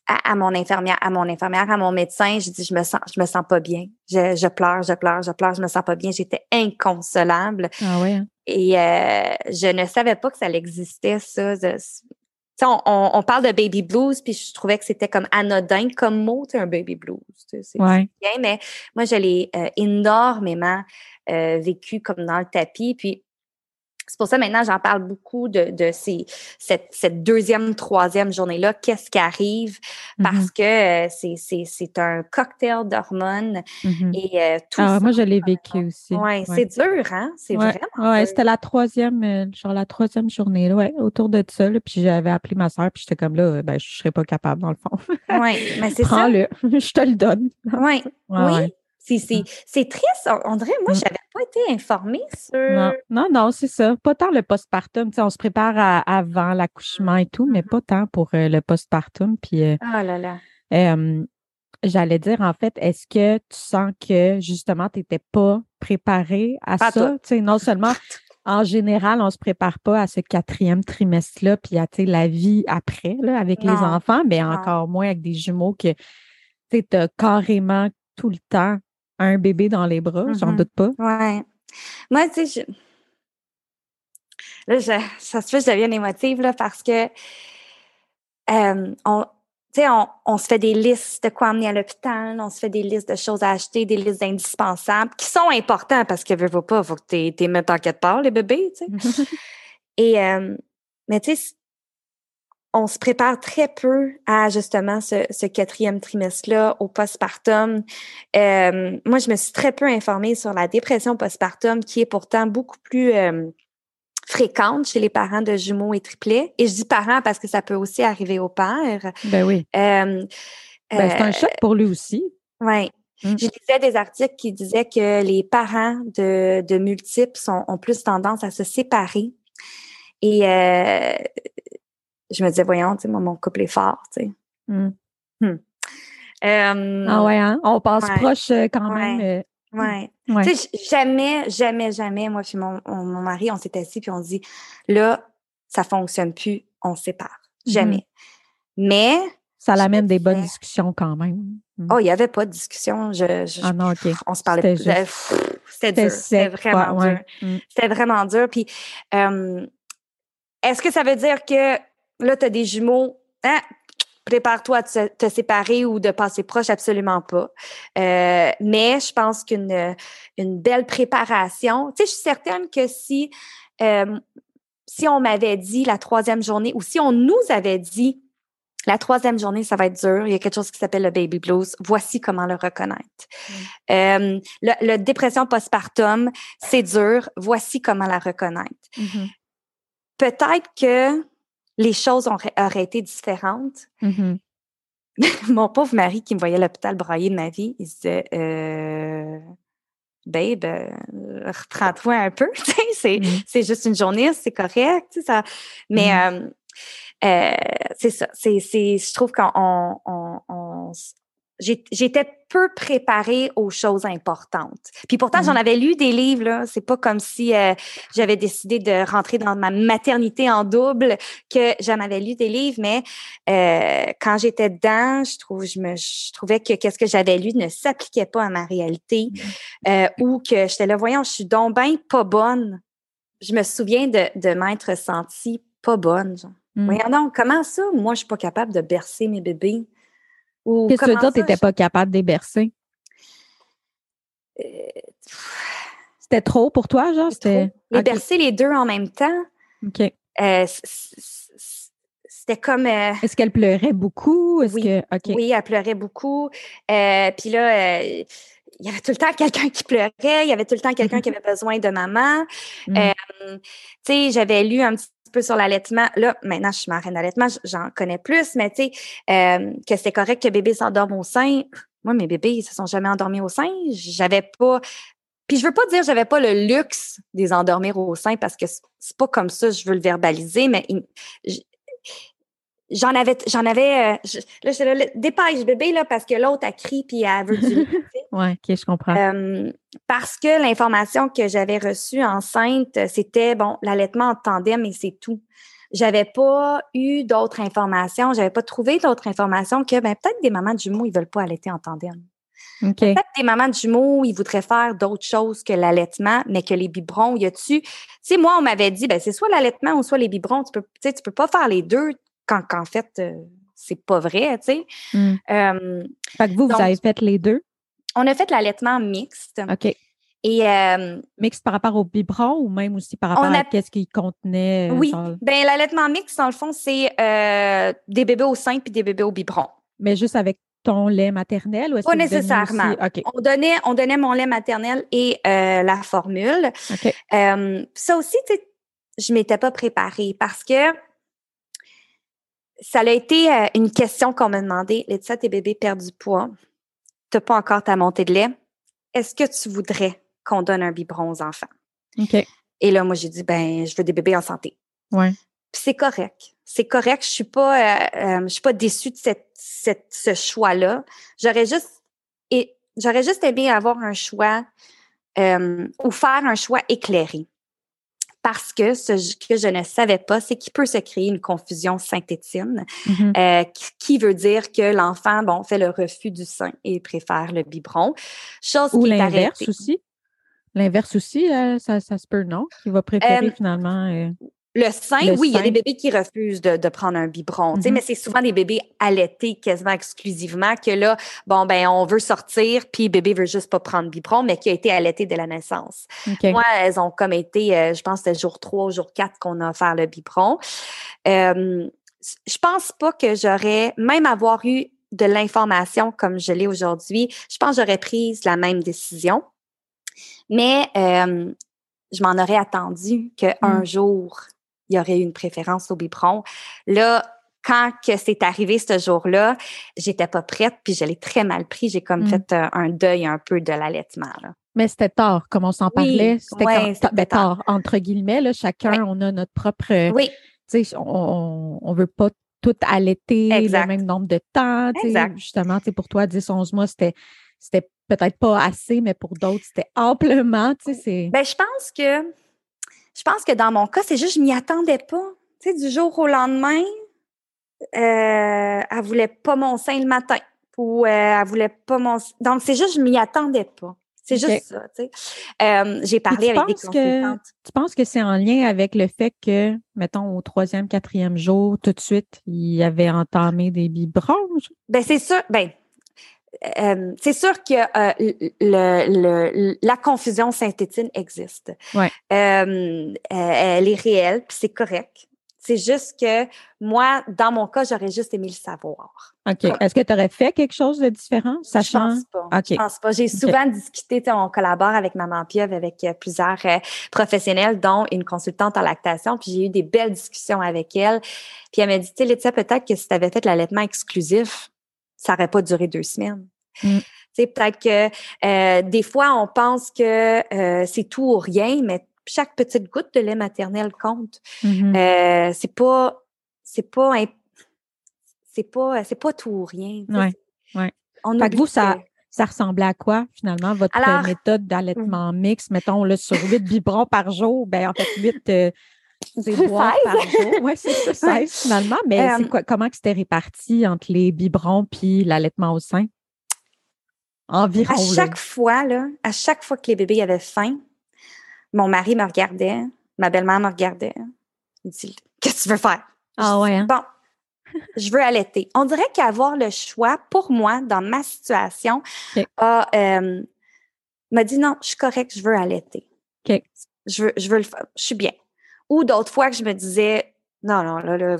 à, à mon infirmière, à mon infirmière, à mon médecin, j'ai dit, je me sens, je me sens pas bien. Je, je pleure, je pleure, je pleure, je me sens pas bien. J'étais inconsolable. Ah ouais. Et euh, je ne savais pas que ça existait, ça. sais, on, on, on parle de baby blues, puis je trouvais que c'était comme anodin comme mot, un baby blues. C'est Ouais. bien, mais moi, je l'ai euh, énormément euh, vécu comme dans le tapis. Puis c'est pour ça maintenant j'en parle beaucoup de, de ces, cette, cette deuxième, troisième journée-là. Qu'est-ce qui arrive? Parce Mhm. que euh, c'est, un cocktail d'hormones Mhm. et euh, tout Ah, ça. moi, je l'ai vécu aussi. Ouais, c'est dur, hein? C'est Ouais, vraiment dur. c'était la troisième, euh, genre la troisième journée, là, ouais, autour de ça. là, puis j'avais appelé ma soeur, puis j'étais comme là, ben, je serais pas capable, dans le fond. Ouais, mais c'est ça. Prends-le, (laughs) je te le donne. Ouais, Ouais, oui. ouais. C'est, triste. On, on dirait, moi, Mm. j'avais pas été informée sur. Non, non, non, c'est ça. Pas tant le postpartum. On se prépare à- avant l'accouchement et tout, mais Mm-hmm. pas tant pour euh, le postpartum. Puis, euh, Oh là là. euh, j'allais dire, en fait, est-ce que tu sens que justement, tu n'étais pas préparée à Pas ça? non seulement (laughs) en général, on se prépare pas à ce quatrième trimestre-là, puis à la vie après, là, avec les enfants, mais Non. encore moins avec des jumeaux que tu as carrément tout le temps un bébé dans les bras, j'en Mhm. doute pas. Ouais. Moi, tu sais, je... là, je- ça se fait que je devienne émotive, là, parce que euh, on, tu sais, on, on se fait des listes de quoi amener à l'hôpital, on se fait des listes de choses à acheter, des listes indispensables qui sont importantes parce que, veux, veux pas, faut que tu les mettes en quatre parts, les bébés, tu sais. (laughs) Et, euh, mais tu sais, on se prépare très peu à justement ce, ce quatrième trimestre-là, au postpartum. Euh, moi, je me suis très peu informée sur la dépression postpartum, qui est pourtant beaucoup plus euh, fréquente chez les parents de jumeaux et triplets. Et je dis parents parce que ça peut aussi arriver au père. Ben oui. Euh, Ben, c'est un choc pour lui aussi. Ouais. Mm. Je lisais des articles qui disaient que les parents de, de multiples sont, ont plus tendance à se séparer. Et je me disais, voyons, tu sais, moi, mon couple est fort, tu sais. Mm. Euh, Ah ouais, hein? On passe Ouais. proche euh, quand même. euh, ouais. ouais. Tu sais, j- jamais, jamais, jamais, moi puis mon, mon, mon mari, on s'est assis puis on dit, là, ça fonctionne plus, on se sépare. Jamais. Mais, Ça l'amène des bonnes discussions quand même. Mm. oh, il n'y avait pas de discussion. Je, je- ah non, OK. on se parlait C'était dur. C'était vraiment ouais, dur. C'était vraiment dur. Puis, euh, est-ce que ça veut dire que là, tu as des jumeaux, hein, prépare-toi à te, te séparer ou de passer proche? Absolument pas. Euh, mais je pense qu'une une belle préparation, tu sais, je suis certaine que si, euh, si on m'avait dit la troisième journée ou si on nous avait dit la troisième journée, ça va être dur. Il y a quelque chose qui s'appelle le baby blues. Voici comment le reconnaître. Euh, le, le dépression postpartum, c'est dur. Voici comment la reconnaître. Mhm. Peut-être que les choses auraient, auraient été différentes. Mhm. (laughs) Mon pauvre mari qui me voyait à l'hôpital brailler de ma vie, il se disait euh, Babe, euh, reprends-toi un peu. (laughs) Sais, c'est, juste une journée, c'est correct. Ça. Mais euh, euh, c'est ça. C'est, c'est, je trouve qu'on on, on, j'étais peu préparée aux choses importantes. Puis pourtant, j'en Mhm. avais lu des livres. Là. C'est pas comme si euh, j'avais décidé de rentrer dans ma maternité en double que j'en avais lu des livres, mais euh, quand j'étais dedans, je trouve, je me, je trouvais que qu'est-ce que j'avais lu ne s'appliquait pas à ma réalité, euh, ou que j'étais là, voyons, je suis donc ben pas bonne. Je me souviens de, de m'être sentie pas bonne. Genre. Mm. Voyons donc, comment ça, moi, je suis pas capable de bercer mes bébés? Ou Qu'est-ce que tu veux comment dire, tu ça, n'étais pas capable de les bercer? je- C'était trop pour toi, genre? C'était. Les bercer les deux en même temps, OK. euh, c'était comme... euh, Est-ce qu'elle pleurait beaucoup? Est-ce Oui. que. Oui, elle pleurait beaucoup. Euh, Puis là, euh, il y avait tout le temps quelqu'un qui pleurait. Il y avait tout le temps quelqu'un qui (laughs) avait besoin de maman. Mm. Euh, tu sais, j'avais lu un petit sur l'allaitement. Là, maintenant, je suis marraine d'allaitement, j'en connais plus, mais tu sais, euh, que c'est correct que bébé s'endorme au sein. Moi, mes bébés, ils se sont jamais endormis au sein. J'avais pas. Puis je veux pas dire j'avais pas le luxe des endormir au sein parce que c'est pas comme ça je veux le verbaliser, mais j'en avais j'en avais euh, je- là j'étais là, dépêche bébé là parce que l'autre a crié puis elle veut du. (laughs) Ouais, OK, je comprends. Euh, parce que l'information que j'avais reçue enceinte, c'était bon, l'allaitement en tandem et c'est tout. J'avais pas eu d'autres informations, j'avais pas trouvé d'autres informations que ben peut-être des mamans de jumeaux ils veulent pas allaiter en tandem. Peut-être des mamans de jumeaux, ils voudraient faire d'autres choses que l'allaitement, mais que les biberons, y a-tu Tu sais moi on m'avait dit ben c'est soit l'allaitement ou soit les biberons, tu peux tu peux pas faire les deux quand qu'en fait euh, c'est pas vrai, tu sais. Mm. Euh, Fait que vous, donc- vous avez fait les deux? on a fait l'allaitement mixte. OK. Et euh, mixte par rapport au biberon ou même aussi par rapport à qu'est-ce qu'il contenait? Oui. Ben, l'allaitement mixte, dans le fond, c'est des bébés au sein puis des bébés au biberon. Mais juste avec ton lait maternel ou est-ce Pas nécessairement. On, donnait, on donnait mon lait maternel et la formule. ça aussi, tu sais, je m'étais pas préparée parce que ça a été euh, une question qu'on m'a demandé. Laetitia, tes bébés perdent du poids. Tu n'as pas encore ta montée de lait. Est-ce que tu voudrais qu'on donne un biberon aux enfants? OK. Et là, moi, j'ai dit, ben, je veux des bébés en santé. Ouais. C'est correct. C'est correct. Je suis pas, euh, euh, je suis pas déçue de cette, cette ce choix-là. J'aurais juste, et j'aurais juste aimé avoir un choix ou faire un choix éclairé parce que ce que je ne savais pas, c'est qu'il peut se créer une confusion synthétine, mm-hmm. euh, qui, veut dire que l'enfant, bon, fait le refus du sein et préfère le biberon. Chose Ou l'inverse aussi. L'inverse aussi, euh, ça, ça, se peut, non? Qui va préférer euh, finalement. Le sein, oui, il y a des bébés qui refusent de, prendre un biberon, mm mais c'est souvent des bébés allaités quasiment exclusivement que là, bon, ben, on veut sortir, puis bébé veut juste pas prendre biberon, mais qui a été allaité dès la naissance. Moi, elles ont comme été, euh, je pense c'était jour 3 jour 4 qu'on a offert le biberon. Euh, je pense pas que j'aurais, même avoir eu de l'information comme je l'ai aujourd'hui, je pense que j'aurais pris la même décision. Mais euh, je m'en aurais attendu qu'un mm. jour, il y aurait eu une préférence au biberon. Là, quand que c'est arrivé ce jour-là, j'étais pas prête, puis je l'ai très mal pris. J'ai comme mmh. fait euh, un deuil un peu de l'allaitement. Mais c'était tard, comme on s'en parlait. c'était ben, tard. entre guillemets. Là, chacun, on a notre propre. Oui. Tu sais, on, on veut pas tout allaiter le même nombre de temps. Exact. Justement, pour toi, 10, 11 mois, c'était c'était peut-être pas assez, mais pour d'autres, c'était amplement. Ben, je pense que je pense que dans mon cas, c'est juste je m'y attendais pas. Tu sais, du jour au lendemain, euh, elle voulait pas mon sein le matin ou euh, elle voulait pas mon donc c'est juste je m'y attendais pas. C'est juste ça, tu sais. Euh, j'ai parlé avec des consultantes. tu penses que c'est en lien avec le fait que, mettons, au troisième, quatrième jour, tout de suite, il avait entamé des biberons? Ben c'est sûr. Ben euh, c'est sûr que euh, le, la confusion synthétine existe. Ouais. Euh, elle est réelle, puis c'est correct. C'est juste que moi, dans mon cas, j'aurais juste aimé le savoir. OK. Est-ce que tu aurais fait quelque chose de différent, sachant? Je pense pas. Je pense pas. J'ai souvent discuté, on collabore avec Maman Pieuvre, avec plusieurs professionnels, dont une consultante en lactation, puis j'ai eu des belles discussions avec elle. Puis elle m'a dit, tu sais, peut-être que si tu avais fait l'allaitement exclusif, ça n'aurait pas duré deux semaines. Mm. C'est peut-être que euh, des fois, on pense que euh, c'est tout ou rien, mais chaque petite goutte de lait maternel compte. Mm-hmm. Euh, c'est pas, c'est pas, c'est pas, c'est pas tout ou rien. Ouais, ouais. On fait que vous, ça, ça ressemblait à quoi, finalement, votre méthode d'allaitement mix? Mettons, là, sur 8 biberons par jour, ben en fait, 8 c'est boire par jour. Oui, c'est ça, 16 finalement. Mais c'est quoi, comment c'était réparti entre les biberons puis l'allaitement au sein? Environ. À chaque fois, là, à chaque fois que les bébés avaient faim, mon mari me regardait, ma belle-mère me regardait. Il dit Qu'est-ce que tu veux faire? Ah ouais. Hein? Bon, je veux allaiter. On dirait qu'avoir le choix, pour moi, dans ma situation, euh, m'a dit non, je suis correcte, je veux allaiter. Je veux, je veux le faire. Je suis bien. Ou d'autres fois que je me disais, non, non, là, là,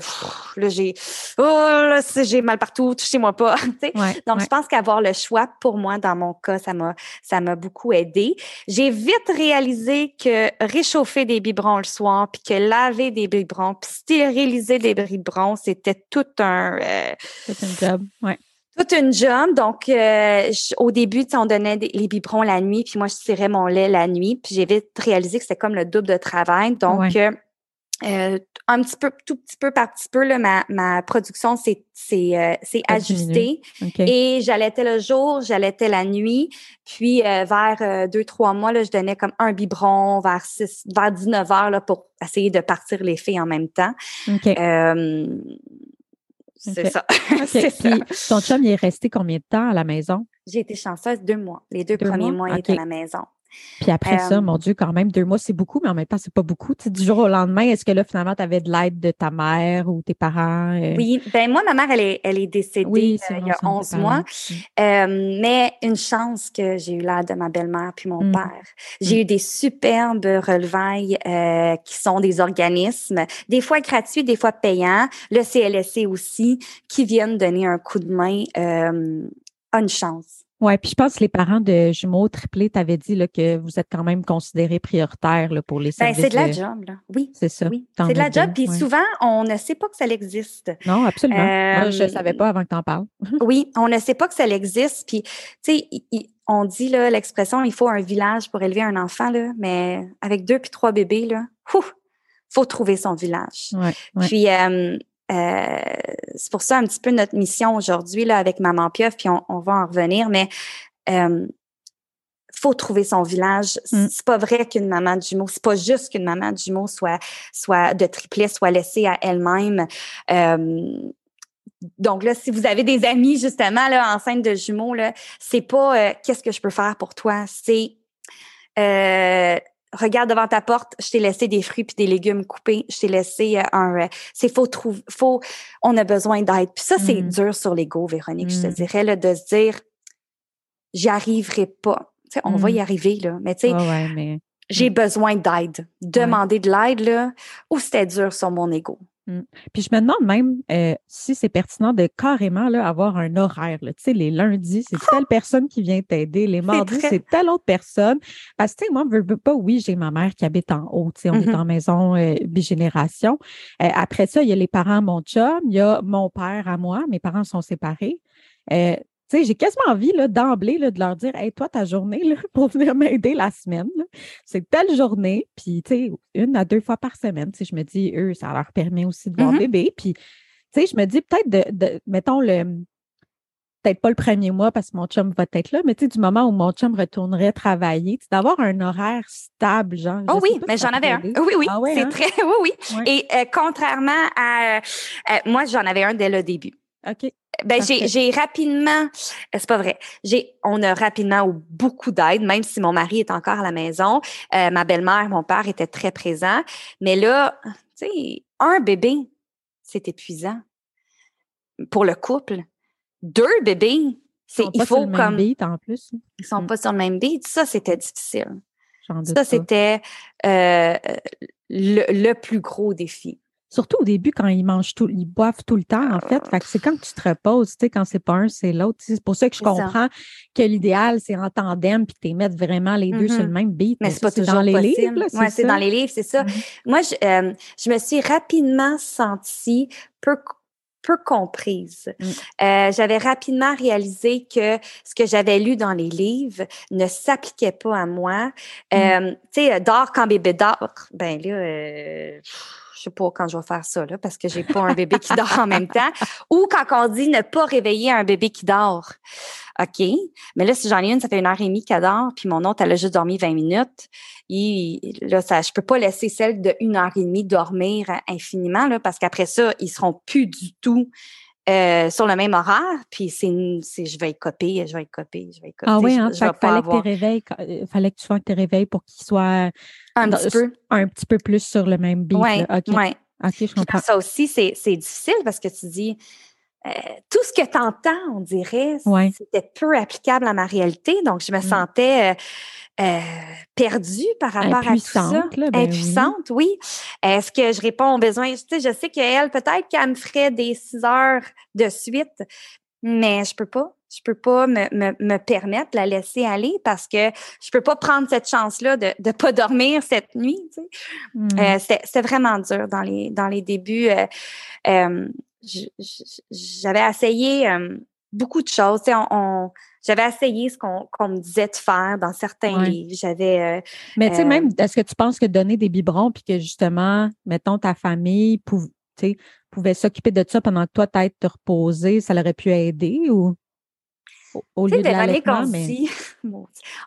là j'ai oh, là, j'ai mal partout, touchez-moi pas. (laughs) Donc, je pense qu'avoir le choix, pour moi, dans mon cas, ça m'a ça m'a beaucoup aidé. J'ai vite réalisé que réchauffer des biberons le soir, puis que laver des biberons, puis stériliser des biberons, c'était tout un euh, Tout un job, ouais. Toute une job. Donc, euh, au début, on donnait les biberons la nuit, puis moi, je tirais mon lait la nuit. Puis j'ai vite réalisé que c'était comme le double de travail. Donc, euh, euh, un petit peu, tout petit peu par petit peu, là, ma, ma production s'est euh, ajustée. Et j'allaitais le jour, j'allaitais la nuit. Puis euh, vers deux, trois mois, là, je donnais comme un biberon vers six, vers 19 heures là, pour essayer de partir les filles en même temps. (laughs) c'est ça. c'est ça. ton chum, il est resté combien de temps à la maison? J'ai été chanceuse deux mois. Les deux, premiers mois, il était à la maison. Puis après ça, mon Dieu, quand même, deux mois, c'est beaucoup, mais en même temps, c'est pas beaucoup. Tu sais, du jour au lendemain, est-ce que là, finalement, tu avais de l'aide de ta mère ou tes parents? Oui, ben moi, ma mère, elle est, elle est décédée il y a 11 mois. Mm. mais une chance que j'ai eu l'aide de ma belle-mère puis mon mm. père. J'ai mm. eu des superbes relevailles qui sont des organismes, des fois gratuits, des fois payants, le CLSC aussi, qui viennent donner un coup de main à une chance. Oui, puis je pense que les parents de jumeaux triplés t'avaient dit là, que vous êtes quand même considérés prioritaires là, pour les ben, services. c'est de la job, là. Oui. C'est ça. Oui. C'est de la job. Puis souvent, on ne sait pas que ça existe. Non, absolument. Moi, je ne savais pas avant que tu en parles. (laughs) oui, on ne sait pas que ça existe. Puis, tu sais, on dit l'expression il faut un village pour élever un enfant, là, mais avec deux puis trois bébés, là, il faut trouver son village. Ouais, Puis, euh, euh, c'est pour ça un petit peu notre mission aujourd'hui là avec Maman Pieuf, puis on, va en revenir, mais euh, faut trouver son village. Mm. C'est pas vrai qu'une maman de jumeaux, c'est pas juste qu'une maman de jumeaux soit soit de triplet soit laissée à elle-même. Euh, donc là, si vous avez des amis justement là enceintes de jumeaux là, c'est pas euh, qu'est-ce que je peux faire pour toi, c'est euh, regarde devant ta porte, je t'ai laissé des fruits puis des légumes coupés, je t'ai laissé euh, un euh, c'est faut trouver faut on a besoin d'aide. Puis ça c'est mm. dur sur l'ego Véronique, je te mm. dirais là de se dire j'y arriverai pas. sais, on va y mm. arriver là, mais tu sais j'ai besoin d'aide. Demander de l'aide là ou c'était dur sur mon ego? Mmh. Puis je me demande même euh, si c'est pertinent de carrément là, avoir un horaire. Tu sais, les lundis, c'est telle personne qui vient t'aider. Les mardis, c'est telle autre personne. Parce que, tu sais, moi, je veux pas, oui, j'ai ma mère qui habite en haut. Tu sais, on est mmh en maison euh, bigénération. Euh, après ça, il y a les parents, mon chum, il y a mon père à moi. Mes parents sont séparés. Tu sais, j'ai quasiment envie d'emblée de leur dire Hey, toi, ta journée là, (laughs) pour venir m'aider la semaine, c'est telle journée, puis tu sais, une à deux fois par semaine. Tu sais, je me dis, eux, ça leur permet aussi de voir mmh bébé. Puis, tu sais, je me dis peut-être de, mettons, le peut-être pas le premier mois parce que mon chum va être là, mais tu sais, du moment où mon chum retournerait travailler, d'avoir un horaire stable, genre. Oh oui, mais j'en avais un. Oui, oui, ah c'est hein? très, (laughs) oui, oui. Et euh, contrairement à, euh, moi, j'en avais un dès le début. OK. Ben, j'ai rapidement, euh, c'est pas vrai, j'ai, on a rapidement eu beaucoup d'aide, même si mon mari est encore à la maison. Euh, ma belle-mère, mon père étaient très présents. Mais là, tu sais, un bébé, c'est épuisant pour le couple. Deux bébés, c'est il faut sur le comme. Même beat en plus. Ils sont mm. pas sur le même beat. Ça, c'était difficile. Ça, c'était euh, le, le plus gros défi. Surtout au début, quand ils mangent tout, ils boivent tout le temps, en fait. Fait que c'est quand tu te reposes, tu sais, quand c'est pas un, c'est l'autre. C'est pour ça que je comprends que l'idéal, c'est en tandem, puis tu mettre vraiment les deux sur le mm-hmm. même beat. Mais c'est pas toujours dans les livres. Oui, c'est dans les livres, c'est ça. Mm-hmm. Moi, je, euh, je me suis rapidement sentie peu peu comprise. Mm. Euh, j'avais rapidement réalisé que ce que j'avais lu dans les livres ne s'appliquait pas à moi. Mm. Euh, tu sais, dors quand bébé dort. Ben là, euh, je sais pas quand je vais faire ça, parce que j'ai pas un bébé qui dort en même temps. Ou quand on dit ne pas réveiller un bébé qui dort. OK? Mais là, si j'en ai une, ça fait une heure et demie qu'elle dort, puis mon autre, elle a juste dormi 20 minutes. Et là, ça, je peux pas laisser celle de une heure et demie dormir infiniment, là, parce qu'après ça, ils seront plus du tout euh, sur le même horaire, puis c'est, je vais y copier, je vais y copier, je vais y copier. Ah oui, hein, fallait, que euh, fallait que tu sois que tes réveils pour qu'ils soient un petit peu un petit peu plus sur le même beat. Oui, ouais. OK, je comprends. Ça aussi, c'est, difficile parce que tu dis, euh, tout ce que tu entends, on dirait, c'était peu applicable à ma réalité. Donc, je me mm. sentais euh, perdue par rapport à tout ça. Ben Impuissante, oui. Est-ce que je réponds aux besoins? Tu sais, je sais qu'elle, peut-être qu'elle me ferait des six heures de suite, mais je peux pas. Je peux pas me, me, permettre de la laisser aller parce que je peux pas prendre cette chance-là de ne pas dormir cette nuit. Tu sais. Mm. Euh, c'était vraiment dur dans les, dans les débuts. Euh, j'avais essayé beaucoup de choses. On, j'avais essayé ce qu'on me disait de faire dans certains livres. J'avais. Euh, Mais tu sais, même, est-ce que tu penses que donner des biberons, puis que justement, mettons, ta famille pouvait s'occuper de ça pendant que toi, peut-être te reposer, ça l'aurait pu aider ou? Au lieu de mais... (laughs)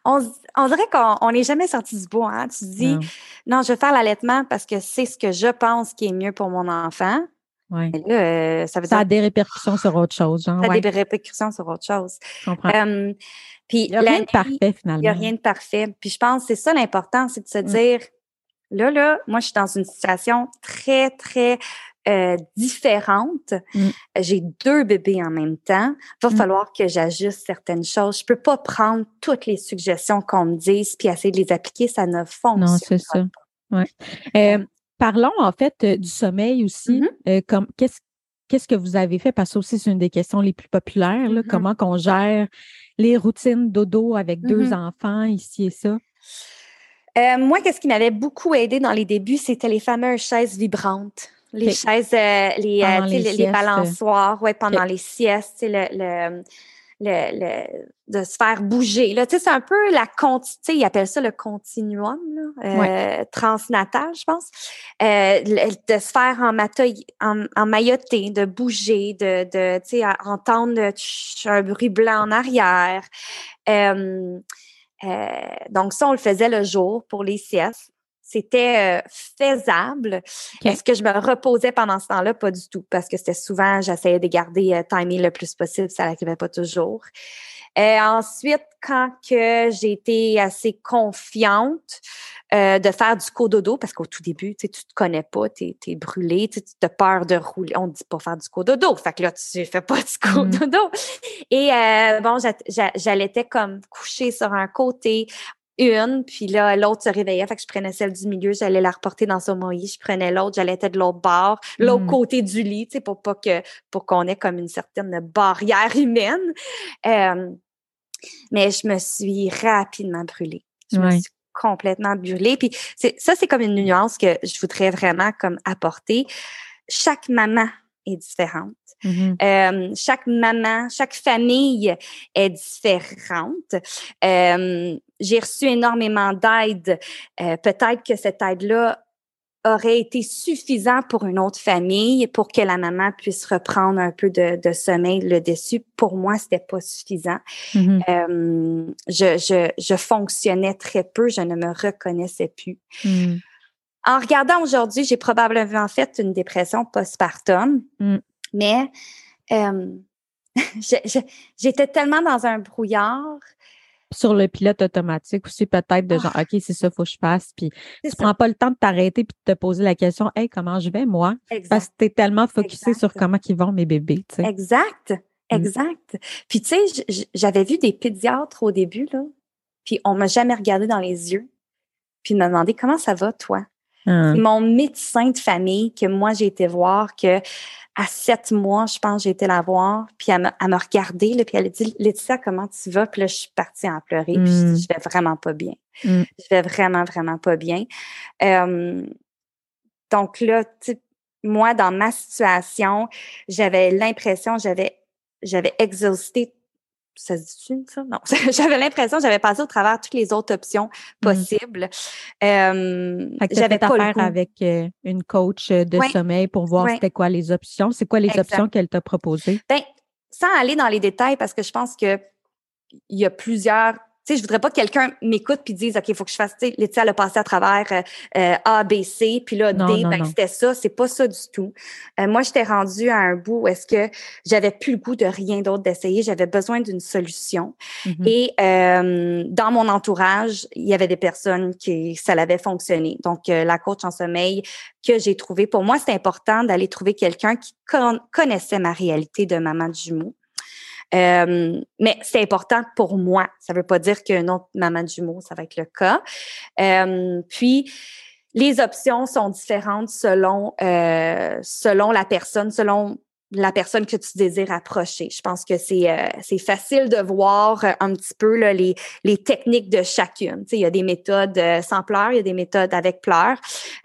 on, on, dirait qu'on n'est jamais sorti du bois. Hein? Tu dis, non. non, je vais faire l'allaitement parce que c'est ce que je pense qui est mieux pour mon enfant Ouais. Mais là, euh, ça veut Ça dire a des répercussions sur autre chose, genre. ça a des répercussions sur autre chose. je comprends. Puis Il n'y a rien de parfait, finalement. Il n'y a rien de parfait. Puis je pense que c'est ça l'important, c'est de se dire, là, là, moi, je suis dans une situation très, très euh, différente. Mm. J'ai deux bébés en même temps. Va Mm. falloir que j'ajuste certaines choses. Je peux pas prendre toutes les suggestions qu'on me dise puis essayer de les appliquer. Ça ne fonctionne Non, c'est ça. Ouais. Euh, parlons en fait euh, du sommeil aussi. Mhm. Euh, comme qu'est-ce qu'est-ce que vous avez fait? Parce que aussi c'est une des questions les plus populaires. là. Mhm. Comment qu'on gère les routines dodo avec deux Mhm. enfants ici et ça? Euh, moi, qu'est-ce qui m'avait beaucoup aidé dans les débuts, c'était les fameuses chaises vibrantes. Les chaises, euh, les, euh, balançoires, ouais, pendant les siestes, le, le, le- de se faire bouger. Là, tu sais, c'est un peu la sais, ils appellent ça le continuum, là, euh, transnatal, je pense. Euh, de se faire en, matoy- en, en mailloté, de bouger, de, de tu sais, entendre un bruit blanc en arrière. Euh, donc, ça, on le faisait le jour pour les siestes. C'était faisable. Est-ce que je me reposais pendant ce temps-là? Pas du tout, parce que c'était souvent, j'essayais de garder timé le plus possible, ça n'arrivait pas toujours. Euh, ensuite, quand que j'ai été assez confiante euh, de faire du cododo, parce qu'au tout début, tu tu te connais pas, tu es, brûlé, tu as peur de rouler. On ne dit pas faire du cododo. Fait que là, tu fais pas du cododo. Et euh, bon, j'a- j'a- j'allaitais comme coucher sur un côté, une, puis là, l'autre se réveillait, fait que je prenais celle du milieu, j'allais la reporter dans son moyen, je prenais l'autre, j'allaitais de l'autre bord, l'autre Mm. côté du lit, tu sais, pour pas que, pour qu'on ait comme une certaine barrière humaine. Euh, mais je me suis rapidement brûlée. Je me suis complètement brûlée. Puis ça, c'est comme une nuance que je voudrais vraiment comme apporter. Chaque maman est différente. Mhm. Euh, chaque maman, chaque famille est différente. Euh, j'ai reçu énormément d'aide. Euh, peut-être que cette aide-là aurait été suffisant pour une autre famille pour que la maman puisse reprendre un peu de, de sommeil le dessus. Pour moi, c'était pas suffisant. Mhm. Euh, je, je, je fonctionnais très peu, je ne me reconnaissais plus. Mhm. En regardant aujourd'hui, j'ai probablement fait une dépression postpartum, Mm. mais euh, (laughs) j'étais tellement dans un brouillard. Sur le pilote automatique aussi, peut-être de genre, OK, c'est ça, faut que je fasse. Puis tu ça. prends pas le temps de t'arrêter puis de te poser la question, Hey, comment je vais, moi? Exact. Parce que tu es tellement focusé sur comment ils vont mes bébés, tu sais. Exact. Exact. Puis, tu sais, j'avais vu des pédiatres au début, là, puis on m'a jamais regardé dans les yeux, puis m'a demandé comment ça va, toi? C'est mon médecin de famille que moi, j'ai été voir, que à sept mois, je pense, j'ai été la voir, puis elle me, elle là, puis elle a dit, Laetitia, comment tu vas? Puis là, je suis partie en pleurer, puis je dis, je vais vraiment pas bien. Mm. Je vais vraiment, vraiment pas bien. Euh, donc là, moi, dans ma situation, j'avais l'impression, j'avais, j'avais exhausté ça se dit ça? Non. (laughs) j'avais l'impression que j'avais passé au travers toutes les autres options possibles. Euh, que t'as j'avais pas le affaire goût. avec euh, une coach euh, de Ouais. sommeil pour voir Ouais. c'était quoi les options. C'est quoi les Exact. options qu'elle t'a proposées? Ben, sans aller dans les détails, parce que je pense que il y a plusieurs. Sais, je voudrais pas que quelqu'un m'écoute puis dise, OK, il faut que je fasse, tu sais, Laetitia, elle a passé à travers euh, euh, A, B, C, puis là, Non, D, non, ben, c'était ça. C'est pas ça du tout. Euh, moi, j'étais rendue à un bout où est-ce que j'avais plus le goût de rien d'autre d'essayer. J'avais besoin d'une solution. Mhm. Et euh, dans mon entourage, il y avait des personnes qui ça l'avait fonctionné. Donc, euh, la coach en sommeil que j'ai trouvée, pour moi, c'était important d'aller trouver quelqu'un qui con- connaissait ma réalité de maman de jumeaux. Euh, mais c'est important pour moi. Ça veut pas dire qu'une autre maman de jumeaux, ça va être le cas. Euh, puis, les options sont différentes selon euh, selon la personne, selon la personne que tu désires approcher. Je pense que c'est euh, c'est facile de voir euh, un petit peu là, les, les techniques de chacune. Tu sais, il y a des méthodes euh, sans pleurs, il y a des méthodes avec pleurs,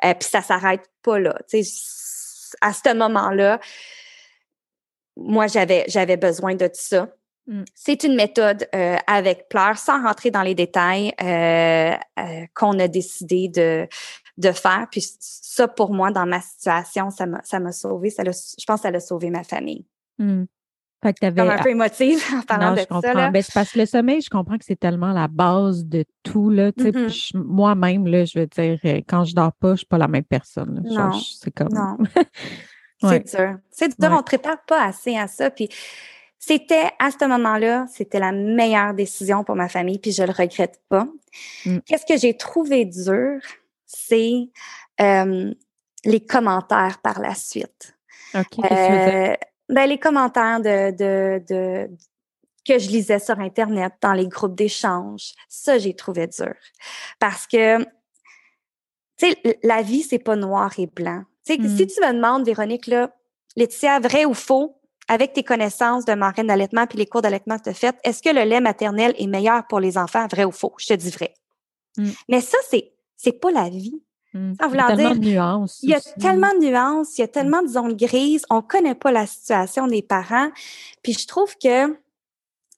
euh, puis ça s'arrête pas là. Tu sais, à ce moment-là, moi j'avais j'avais besoin de ça. Mm. C'est une méthode euh, avec pleurs, sans rentrer dans les détails, euh, euh, qu'on a décidé de de faire. Puis ça, pour moi, dans ma situation, ça m'a ça m'a sauvé. Ça l'a- je pense que ça a sauvé ma famille. Fait que t'avais. Comme un peu émotive en parlant non, de je comprends. ça. Là. Ben, parce que le sommeil, je comprends que c'est tellement la base de tout. Là, Mhm. je- Moi-même, là, je veux dire, quand je dors pas, je suis pas la même personne. là. Non, c'est comme. Non. (laughs) C'est dur. C'est dur, on ne prépare pas assez à ça. Puis c'était, à ce moment-là, c'était la meilleure décision pour ma famille, puis je le regrette pas. Mm. Qu'est-ce que j'ai trouvé dur? C'est euh, les commentaires par la suite. OK, euh, ben, les commentaires de, de, de, que je lisais sur Internet, dans les groupes d'échange, ça, j'ai trouvé dur. Parce que, tu sais, la vie, c'est pas noir et blanc. Si mm. tu me demandes, Véronique, là, Laetitia, vrai ou faux, avec tes connaissances de marraine d'allaitement puis les cours d'allaitement que tu as fait, est-ce que le lait maternel est meilleur pour les enfants, vrai ou faux? Je te dis vrai. Mm. Mais ça, c'est, c'est pas la vie. Mm. il y a tellement de nuances. Il y a tellement de nuances, il y a tellement de zones grises, on connaît pas la situation des parents. Puis je trouve que,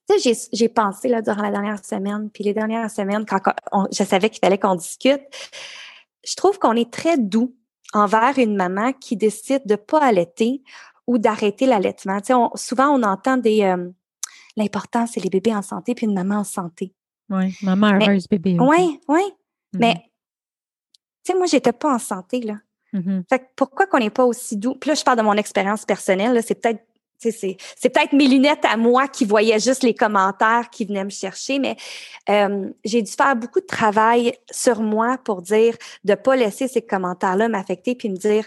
tu sais, j'ai pensé là, durant la dernière semaine, puis les dernières semaines, quand je savais qu'il fallait qu'on discute, je trouve qu'on est très doux envers une maman qui décide de pas allaiter ou d'arrêter l'allaitement. Tu sais, souvent, on entend des... Euh, l'important, c'est les bébés en santé puis une maman en santé. Oui, maman heureuse, bébé. Oui, oui. Mm-hmm. Mais, tu sais, moi, j'étais pas en santé, là. Mm-hmm. Fait que pourquoi qu'on n'est pas aussi doux? Puis là, je parle de mon expérience personnelle, c'est peut-être c'est, peut-être mes lunettes à moi qui voyaient juste les commentaires qui venaient me chercher, mais euh, j'ai dû faire beaucoup de travail sur moi pour dire de pas laisser ces commentaires-là m'affecter puis me dire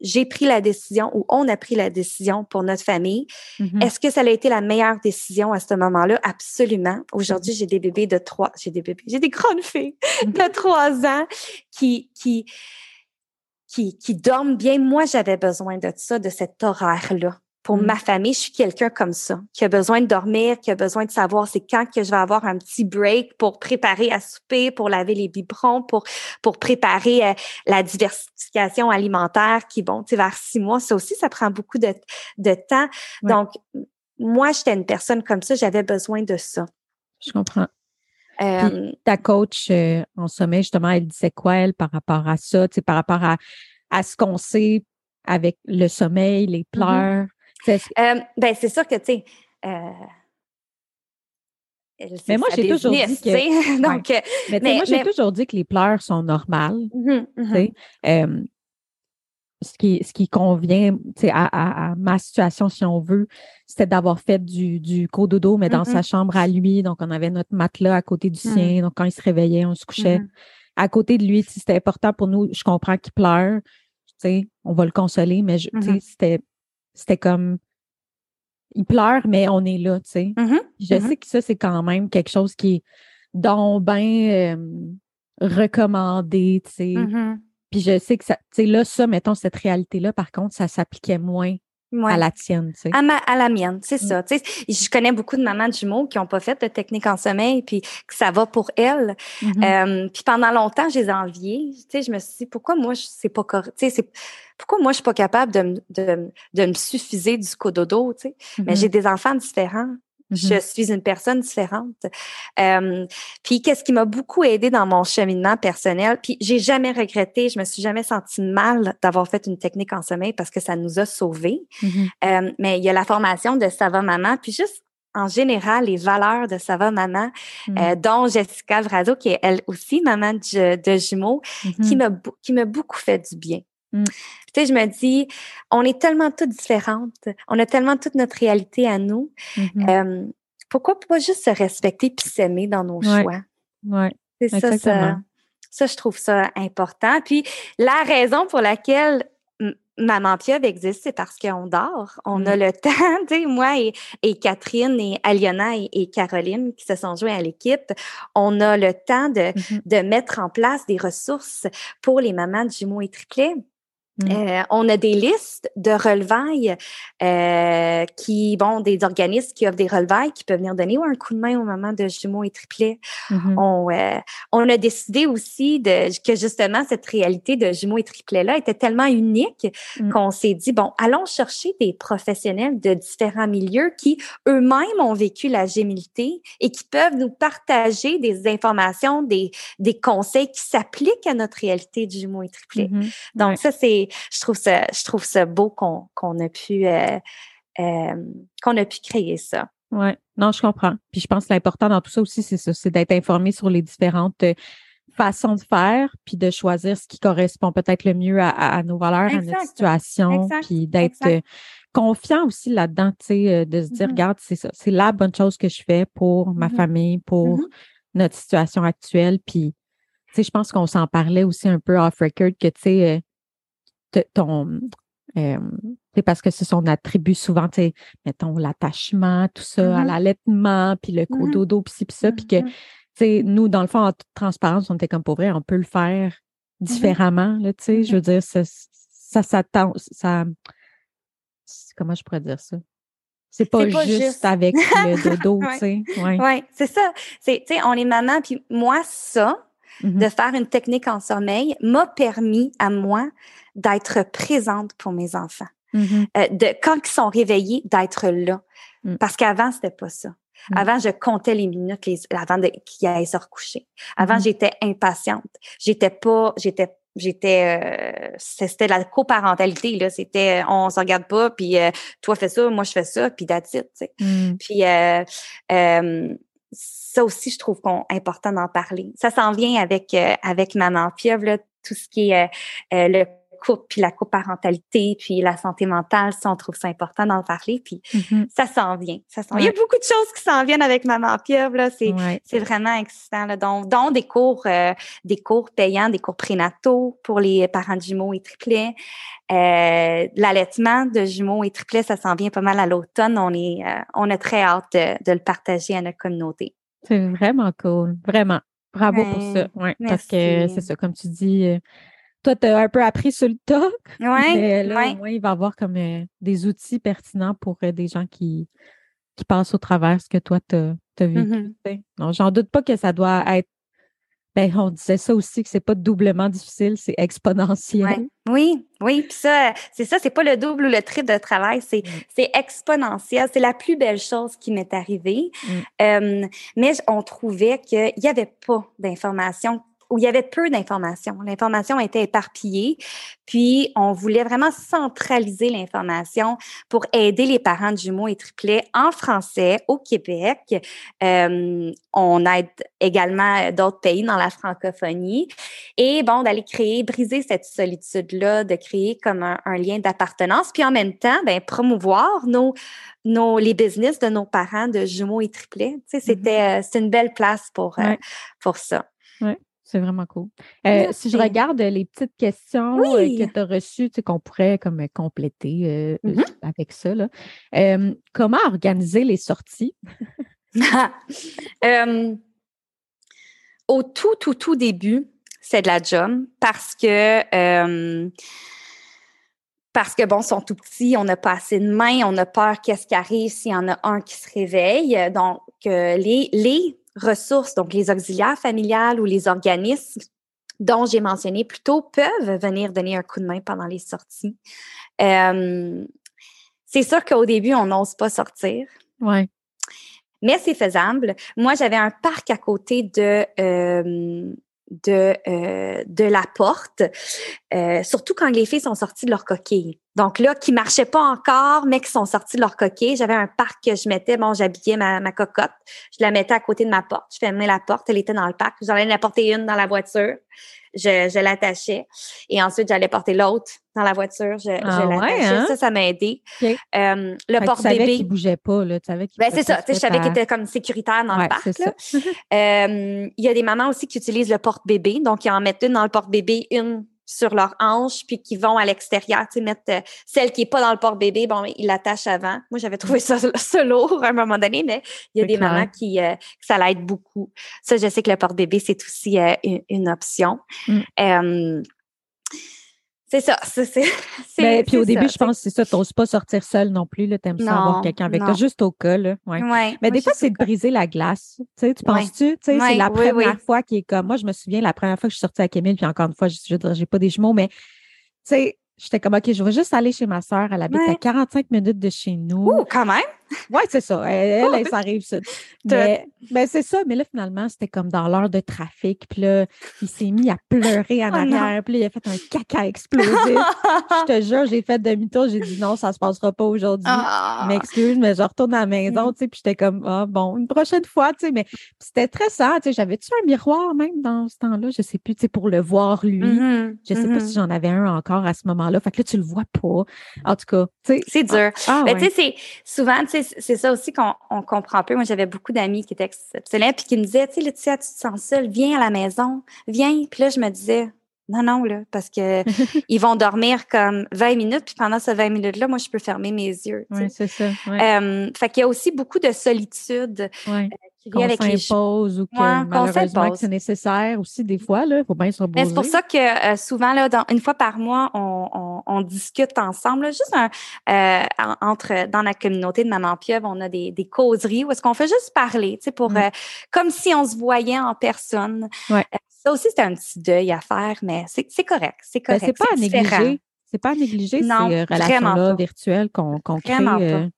j'ai pris la décision ou on a pris la décision pour notre famille. Mm-hmm. Est-ce que ça a été la meilleure décision à ce moment-là? Absolument. Aujourd'hui, mm-hmm. j'ai des bébés de trois, j'ai des bébés, j'ai des grandes filles mm-hmm. de trois ans qui, qui, qui, qui dorment bien. Moi, j'avais besoin de ça, de cet horaire-là pour ma mm. famille, je suis quelqu'un comme ça, qui a besoin de dormir, qui a besoin de savoir c'est quand que je vais avoir un petit break pour préparer à souper, pour laver les biberons, pour pour préparer euh, la diversification alimentaire qui bon, tu sais, vers six mois, ça aussi, ça prend beaucoup de, de temps. Donc, moi, j'étais une personne comme ça, j'avais besoin de ça. Je comprends. Euh, ta coach euh, en sommeil, justement, elle disait quoi, elle, par rapport à ça, tu sais, par rapport à, à ce qu'on sait avec le sommeil, les mm-hmm. pleurs? Euh, ben, c'est sûr que, tu sais, euh, mais moi, j'ai toujours dit que. Donc, mais, moi, j'ai toujours dit que les pleurs sont normales. Mm-hmm, mm-hmm. ce, qui, ce qui convient à, à, ma situation, si on veut, c'était d'avoir fait du, du cododo, mais dans sa chambre à lui. Donc, on avait notre matelas à côté du sien. Donc, quand il se réveillait, on se couchait à côté de lui. C'était important pour nous. Je comprends qu'il pleure. On va le consoler, mais c'était c'était comme il pleure, mais on est là, tu sais. Mm-hmm. Je mm-hmm. sais que ça, c'est quand même quelque chose qui est donc bien recommandé, tu sais. Mm-hmm. Puis je sais que ça, tu sais, là, ça, mettons, cette réalité-là, par contre, ça s'appliquait moins à la tienne, tu sais. À, à la mienne, c'est mm. ça. Tu sais, je connais beaucoup de mamans de jumeaux qui n'ont pas fait de technique en sommeil, puis que ça va pour elles. Euh, puis pendant longtemps, je les ai enviées. Tu sais, je me suis dit, pourquoi moi, c'est pas correct? Tu sais, c'est pourquoi moi, je suis pas capable de, de, de me suffiser du cododo, tu sais? Mais mm-hmm. j'ai des enfants différents. Je mm-hmm. suis une personne différente. Euh, puis qu'est-ce qui m'a beaucoup aidé dans mon cheminement personnel, puis j'ai jamais regretté, je me suis jamais sentie mal d'avoir fait une technique en sommeil parce que ça nous a sauvés. Mm-hmm. Euh, mais il y a la formation de Sava Maman, puis juste en général les valeurs de Sava Maman, euh, dont Jessica Vrazo, qui est elle aussi maman de, de jumeaux, qui m'a qui m'a beaucoup fait du bien. Mm. Tu sais, je me dis, on est tellement toutes différentes, on a tellement toute notre réalité à nous. Mm-hmm. Euh, pourquoi pas juste se respecter puis s'aimer dans nos choix? Oui, c'est ça, ça, ça, je trouve ça important. Puis la raison pour laquelle Maman Pieuvre existe, c'est parce qu'on dort. On a mm. le (laughs) temps, tu sais, moi et, et, Catherine et Aliona et, Caroline qui se sont joints à l'équipe, on a le temps de, mm-hmm. de mettre en place des ressources pour les mamans de jumeaux et triplets. Mmh. Euh, on a des listes de relevailles euh, qui, bon, des organismes qui offrent des relevailles qui peuvent venir donner un coup de main au moment de jumeaux et triplets. Mmh on, euh, on a décidé aussi de, que justement cette réalité de jumeaux et triplets-là était tellement unique mmh. qu'on s'est dit, bon, allons chercher des professionnels de différents milieux qui eux-mêmes ont vécu la gémilité et qui peuvent nous partager des informations, des, des conseils qui s'appliquent à notre réalité de jumeaux et triplets. Donc, ça, c'est je trouve ça, je trouve ça beau qu'on a pu euh, euh, qu'on a pu créer ça. Oui, non, je comprends. Puis je pense que l'important dans tout ça aussi, c'est ça, c'est d'être informé sur les différentes euh, façon de faire, puis de choisir ce qui correspond peut-être le mieux à, nos valeurs, à notre situation, puis d'être euh, confiant aussi là-dedans, tu sais, euh, de se dire, mm-hmm. regarde, c'est ça, c'est la bonne chose que je fais pour ma mm-hmm. famille, pour mm-hmm. notre situation actuelle, puis, tu sais, je pense qu'on s'en parlait aussi un peu off-record, que, tu sais, euh, ton... c'est parce que c'est son attribut souvent, tu sais, mettons, l'attachement, tout ça, à l'allaitement, puis le cododo, puis ci, puis ça, puis que sais, nous, dans le fond, en toute transparence, on était comme pour vrai, on peut le faire différemment, tu sais. Je veux dire, ça, ça, ça, ça, comment je pourrais dire ça? C'est pas, juste, avec le (laughs) dodo, tu sais. Oui, ouais, c'est ça. C'est, tu sais, on est maman, puis moi, ça, de faire une technique en sommeil, m'a permis à moi d'être présente pour mes enfants. Euh, de, quand ils sont réveillés, d'être là. Parce qu'avant, c'était pas ça. Mm. Avant, je comptais les minutes les, avant qu'ils aillent se recoucher. Avant, mm-hmm. j'étais impatiente. J'étais pas, j'étais j'étais euh, c'était la coparentalité là c'était on se regarde pas puis euh, toi fais ça moi je fais ça puis that's it, tu sais. Mm. puis euh, ça aussi je trouve qu'on important d'en parler. Ça s'en vient avec avec maman pieuvre là tout ce qui est le couple, puis la coparentalité, puis la santé mentale, ça, on trouve ça important d'en parler, puis mm-hmm. ça s'en vient. Ça Il y a beaucoup de choses qui s'en viennent avec Maman Pieuvre, là, c'est, c'est vraiment excitant, là, dont, dont des cours, euh, des cours payants, des cours prénataux pour les parents de jumeaux et triplets. Euh, l'allaitement de jumeaux et triplets, ça s'en vient pas mal à l'automne. On est, euh, on a très hâte de, le partager à notre communauté. C'est vraiment cool, vraiment. Bravo pour ça. Ouais, parce que c'est ça, comme tu dis, toi, tu as un peu appris sur le tas. Oui. Mais là, au moins, il va avoir comme euh, des outils pertinents pour euh, des gens qui, qui passent au travers ce que toi, tu as, vécu. Mm-hmm. Non, j'en doute pas que ça doit être. Ben, on disait ça aussi, que c'est pas doublement difficile, c'est exponentiel. Oui, oui, puis ça, c'est ça, c'est pas le double ou le triple de travail, c'est mm. exponentiel. C'est la plus belle chose qui m'est arrivée. Mm. mais on trouvait qu'il n'y avait pas d'informations où il y avait peu d'informations. L'information était éparpillée, puis on voulait vraiment centraliser l'information pour aider les parents de jumeaux et triplets en français au Québec. Euh, on aide également d'autres pays dans la francophonie. Et bon, d'aller créer, briser cette solitude-là, de créer comme un, lien d'appartenance, puis en même temps, ben, promouvoir nos, nos, les business de nos parents de jumeaux et triplets. Tu sais, c'était, mm-hmm. euh, c'est une belle place pour, euh, pour ça. Ouais. C'est vraiment cool. Euh, si je regarde les petites questions euh, que tu as reçues, tu sais, qu'on pourrait comme compléter euh, mmh avec ça, comment organiser les sorties? (laughs) au tout, tout, tout début, c'est de la job parce que parce que bon, ils sont tout petits, on n'a pas assez de mains, on a peur qu'est-ce qui arrive s'il y en a un qui se réveille. Donc, les, les ressources, donc les auxiliaires familiales ou les organismes dont j'ai mentionné plus tôt peuvent venir donner un coup de main pendant les sorties. Euh, c'est sûr qu'au début, on n'ose pas sortir. Ouais. Mais c'est faisable. Moi, j'avais un parc à côté de euh, de, euh, de la porte, euh, surtout quand les filles sont sorties de leur coquille. Donc là, qui marchaient pas encore, mais qui sont sorties de leur coquille. J'avais un parc que je mettais, bon, j'habillais ma, ma cocotte, je la mettais à côté de ma porte, je fermais la porte, elle était dans le parc, j'en allais la porter une dans la voiture, je, je l'attachais et ensuite j'allais porter l'autre dans la voiture, je, ah l'attachais. Hein? Ça, ça m'a aidé. Euh, le porte-bébé. Tu bougeait pas, là. Tu savais qu'il ben, c'est ça. Je savais qu'il était comme sécuritaire dans le parc. (laughs) euh, il y a des mamans aussi qui utilisent le porte-bébé. Donc, ils en mettent une dans le porte-bébé, une sur leur hanche, puis qui vont à l'extérieur, tu sais, mettre euh, celle qui est pas dans le porte-bébé, bon, ils l'attachent avant. Moi, j'avais trouvé ça, (laughs) ça, lourd à un moment donné, mais il y a des mamans qui, euh, ça l'aide beaucoup. Ça, je sais que le porte-bébé, c'est aussi euh, une, option. Mm. C'est ça. (laughs) C'est, ben, puis au début, je pense que c'est ça. Tu n'oses pas sortir seul non plus. Tu aimes ça avoir quelqu'un avec toi, juste au cas. Là. Ouais. Mais des fois, c'est de briser la glace. Tu, penses-tu? C'est la première fois qui est comme. Moi, je me souviens la première fois que je suis sortie avec Emile, puis encore une fois, je n'ai pas des jumeaux, mais tu sais, j'étais comme, OK, je vais juste aller chez ma soeur. Elle habite à 45 minutes de chez nous. Ouh, quand même! Oui, c'est ça. Elle, elle, ça arrive, ça. Mais, mais c'est ça. Mais là, finalement, c'était comme dans l'heure de trafic. Puis là, il s'est mis à pleurer en (laughs) oh arrière. Puis là, il a fait un caca explosif. je te jure, j'ai fait demi-tour. J'ai dit non, ça se passera pas aujourd'hui. Ah. M'excuse, mais je retourne à la maison. Mm. Tu sais, puis j'étais comme, ah, bon, une prochaine fois. Tu sais, mais c'était très ça. Tu sais, j'avais-tu un miroir même dans ce temps-là? Je sais plus, tu sais, pour le voir lui. Mm-hmm. Je sais pas si mm-hmm. j'en avais un encore à ce moment-là. Fait que là, tu le vois pas. En tout cas, tu sais. C'est dur. Ah, mais tu sais, souvent, tu sais, c'est ça aussi qu'on on comprend peu. Moi, j'avais beaucoup d'amis qui étaient exceptionnels puis qui me disaient, tu sais, Laetitia, tu te sens seule, viens à la maison, viens. Puis là, je me disais, non, non, là, parce que (laughs) ils vont dormir comme 20 minutes, puis pendant ces 20 minutes-là, moi, je peux fermer mes yeux. Oui, c'est ça. Euh, fait qu'il y a aussi beaucoup de solitude. Ouais. Euh, qu'on s'impose ou que malheureusement que c'est nécessaire aussi des fois là, faut bien se reposer. C'est pour ça que euh, souvent là, dans, une fois par mois, on, on, on discute ensemble, juste un, euh, entre dans la communauté de Maman Pieuvre, on a des, des causeries où est-ce qu'on fait juste parler, tu sais, pour mm. euh, comme si on se voyait en personne. Ouais. ça aussi c'est un petit deuil à faire, mais c'est correct, c'est ben, correct. c'est pas à négliger. C'est pas à négliger ces relations-là virtuelles qu'on qu'on crée.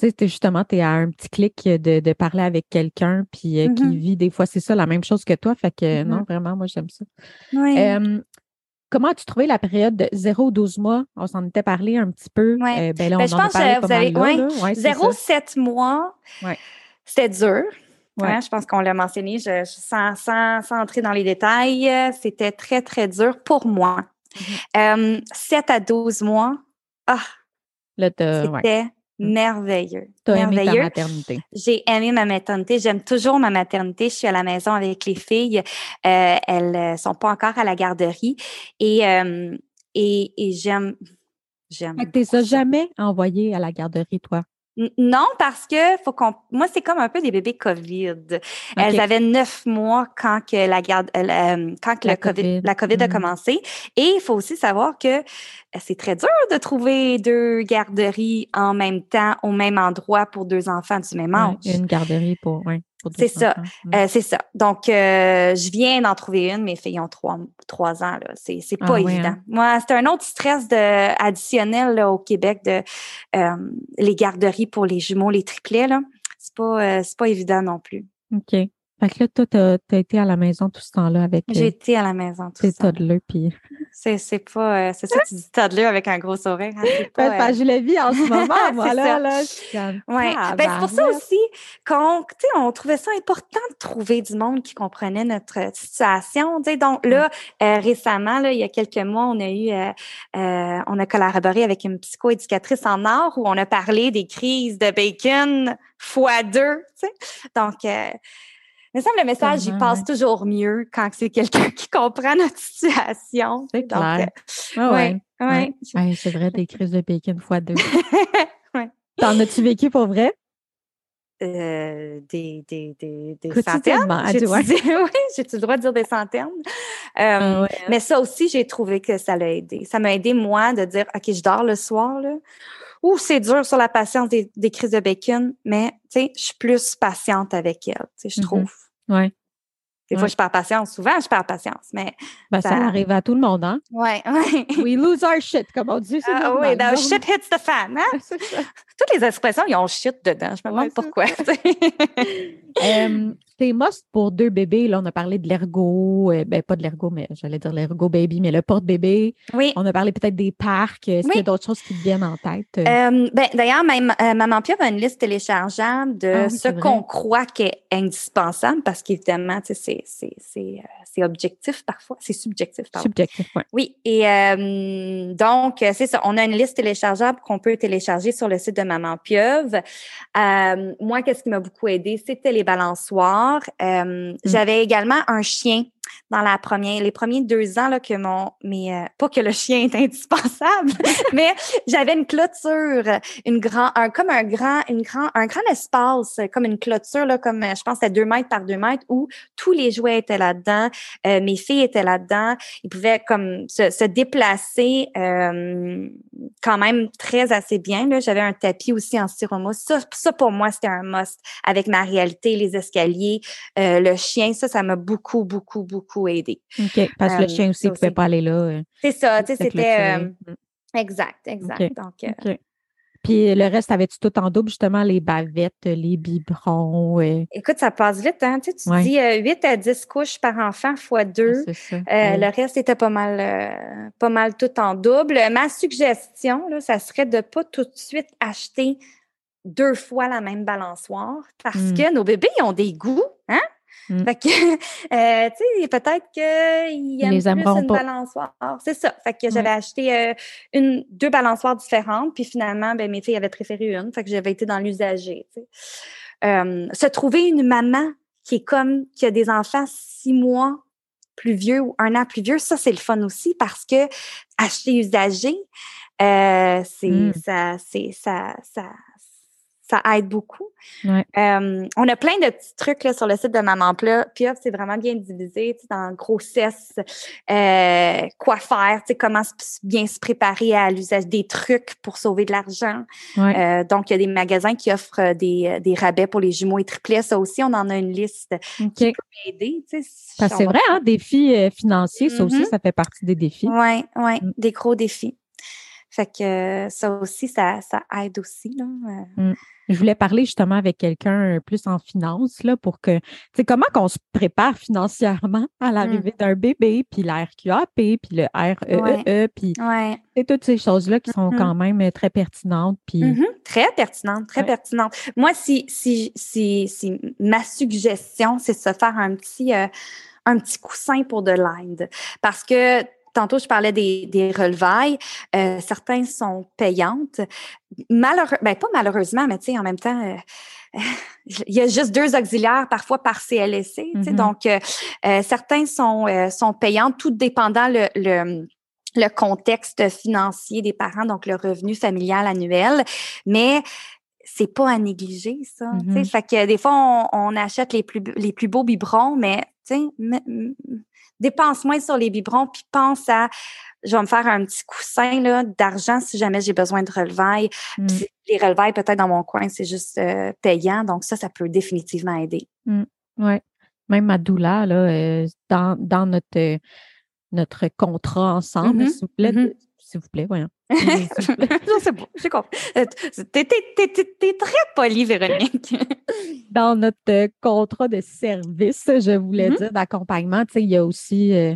Tu sais, justement, tu es à un petit clic de, de parler avec quelqu'un puis euh, qui mm-hmm. vit des fois, c'est ça, la même chose que toi. Fait que non, Mm-hmm. vraiment, moi, j'aime ça. Oui. comment as-tu trouvé la période de 0 12 mois? On s'en était parlé un petit peu. Ouais. Euh, ben là, on Ben, je en pense que pas vous avez- ouais. là. Ouais, c'est 0,7 mois, Ouais. c'était dur. Ouais. Hein, je pense qu'on l'a mentionné, je, je- sans, sans, sans entrer dans les détails, euh, c'était très, très dur pour moi. Mm-hmm. Euh, 7 à 12 mois, ah, c'était merveilleux. t'as aimé ta merveilleux. maternité. J'ai aimé ma maternité. J'aime toujours ma maternité. Je suis à la maison avec les filles. Euh, elles euh, sont pas encore à la garderie. Et, euh, et, et j'aime. J'aime. Que t'es ça jamais envoyé à la garderie, toi? Non, parce que faut qu'on. Moi, c'est comme un peu des bébés COVID. Elles avaient neuf mois quand que la garde, euh, euh, quand que La le COVID, COVID. la COVID a Mhm. commencé. Et il faut aussi savoir que euh, c'est très dur de trouver deux garderies en même temps au même endroit pour deux enfants du même âge. Ouais, une garderie pour, deux C'est ça. enfants. Mm. Euh, c'est ça. Donc, euh, je viens d'en trouver une. Mes filles ont trois, trois ans. Là. C'est, c'est Ah pas évident. hein? Moi, c'est un autre stress de, additionnel là, au Québec de euh, les garderies pour les jumeaux, les triplets. Là. C'est pas, euh, c'est pas évident non plus. OK. Fait que là, toi, t'as as été à la maison tout ce temps-là avec J'ai euh, été à la maison tout tes ça. toddlers, puis C'est, c'est pas, euh, c'est ça, tu dis toddler avec un gros sourire. Hein, c'est pas, euh, je le vis en ce moment, moi, (laughs) C'est là, Ouais. Ben, c'est pour ça aussi qu'on, tu sais, on trouvait ça important de trouver du monde qui comprenait notre euh, situation. Tu sais, donc là, euh, récemment, là, il y a quelques mois, on a eu, euh, euh, on a collaboré avec une psychoéducatrice en art où on a parlé des crises de bacon fois deux. Tu sais, donc. Il me semble le message, il passe ouais. toujours mieux quand c'est quelqu'un qui comprend notre situation. C'est clair. euh, Ah ouais, ouais. ouais. Ouais, c'est vrai, des crises de bacon fois deux. (laughs) Ouais. T'en as-tu vécu pour vrai? Euh, des, des, des, des centaines. (laughs) J'ai-tu oui, le droit de dire des centaines? Euh, Ah ouais, hein? Mais ça aussi, j'ai trouvé que ça l'a aidé. Ça m'a aidé, moi, de dire, OK, je dors le soir, là. Ouh, c'est dur sur la patience des, des crises de bacon, mais, tu sais, je suis plus patiente avec elle, tu sais, je Mhm. trouve. Des Ouais. fois, je perds patience. Souvent, je perds patience, mais, Ben, ça... Ça- arrive à tout le monde, hein? ouais, (laughs) ouais. We lose our shit, comme on dit. Ah oui, normal. shit hits the fan, hein? (laughs) Ça. Toutes les expressions, ils ont shit dedans. Je me demande pourquoi. (laughs) Euh, tes must pour deux bébés, là, on a parlé de l'ergo, euh, ben pas de l'ergo, mais j'allais dire l'ergo baby, mais le porte-bébé. oui. On a parlé peut-être des parcs. Est-ce qu'il y a Oui. d'autres choses qui te viennent en tête? euh? Ben, D'ailleurs, même euh, Maman Pieuvre a une liste téléchargeable de Ah oui, ce qu'on croit qui est indispensable parce qu'évidemment, tu sais, c'est- c'est c'est, euh, c'est objectif parfois, c'est subjectif pardon. Subjectif, ouais. Oui, et euh, donc, euh, c'est ça, on a une liste téléchargeable qu'on peut télécharger sur le site de Maman Pieuvre. Euh, moi, qu'est-ce qui m'a beaucoup aidé, c'était les balançoires. Euh, J'avais également un chien dans la première, les premiers deux ans là, que mon, mais euh, pas que le chien est indispensable, (laughs) mais j'avais une clôture, une grand, un, comme un grand, une grand, un grand espace, comme une clôture là, comme je pense à deux mètres par deux mètres, où tous les jouets étaient là-dedans, euh, mes filles étaient là-dedans, ils pouvaient comme se, se déplacer euh, quand même très assez bien. Là, j'avais un tapis aussi en styromousse. Ça, ça pour moi c'était un must avec ma réalité, les escaliers, euh, le chien. Ça, ça m'a beaucoup, beaucoup, beaucoup aidé. OK. Parce que le Euh, chien aussi ne pouvait pas aller là. euh, C'est ça, tu sais, c'était euh, exact, exact. Donc. Puis le reste, avais-tu tout en double, justement, les bavettes, les biberons? Écoute, ça passe vite, hein? Tu, sais, tu Ouais. dis euh, 8 à 10 couches par enfant fois deux. c'est ça. Euh, Ouais. Le reste était pas mal, euh, pas mal tout en double. Ma suggestion, là, ça serait de pas tout de suite acheter deux fois la même balançoire parce Mm. que nos bébés, ils ont des goûts? Mm. Fait que, (laughs) euh, tu sais, peut-être qu'ils aiment les plus une pas. balançoire. C'est ça. Fait que j'avais acheté euh, une, deux balançoires différentes, puis finalement, ben, mes filles avaient préféré une. Fait que j'avais été dans l'usager. Euh, se trouver une maman qui est comme, qui a des enfants six mois plus vieux ou un an plus vieux, ça, c'est le fun aussi parce que acheter usagé, euh, c'est, Mm. ça, c'est, ça, ça, ça aide beaucoup. Ouais. Euh, on a plein de petits trucs là, sur le site de Maman Pla. Piof, c'est vraiment bien divisé dans grossesse, euh, quoi faire, comment bien se préparer à l'usage des trucs pour sauver de l'argent. Ouais. Euh, donc, il y a des magasins qui offrent des, des rabais pour les jumeaux et triplets. Ça aussi, on en a une liste qui peut aider. C'est va- vrai, hein, défis financiers, ça aussi, Mhm. ça fait partie des défis. Ouais, ouais, Mm. des gros défis. Fait que ça aussi, ça, ça aide aussi. Là. Euh, Je voulais parler justement avec quelqu'un plus en finance, là, pour que, tu sais, comment qu'on se prépare financièrement à l'arrivée d'un bébé, puis la RQAP, puis le REEE, puis Ouais. c'est toutes ces choses-là qui sont Mhm. quand même euh, très pertinentes, puis Mhm. Très pertinente, très Ouais. pertinente. Moi, si, si, si, si ma suggestion, c'est de se faire un petit, euh, un petit coussin pour de l'aide. Parce que tantôt, je parlais des, des relevailles. Euh, certains sont payantes. Malheureux, ben pas malheureusement, mais tu sais, en même temps, euh, (laughs) il y a juste deux auxiliaires parfois par CLSC. tu sais. Mhm. Donc, euh, euh, certains sont, euh, sont payantes, tout dépendant le, le le contexte financier des parents, donc le revenu familial annuel. Mais c'est pas à négliger, ça. tu sais. Mhm. Fait que des fois, on, on achète les plus, les plus beaux biberons, mais dépense moins sur les biberons, puis pense à je vais me faire un petit coussin là, d'argent si jamais j'ai besoin de relevailles. mm, Puis les relevailles, peut-être dans mon coin, c'est juste euh, payant. Donc, ça, ça peut définitivement aider. ouais. Même ma doula, là, euh, dans, dans notre, euh, notre contrat ensemble, Mhm. s'il vous plaît, Mhm. S'il vous plaît, voyons. (laughs) (laughs) Je sais pas, j'ai compris. Euh, T'es, t'es, t'es, t'es- très poli, Véronique. (laughs) dans notre euh, contrat de service, je voulais Mhm. dire, d'accompagnement, il y a aussi euh,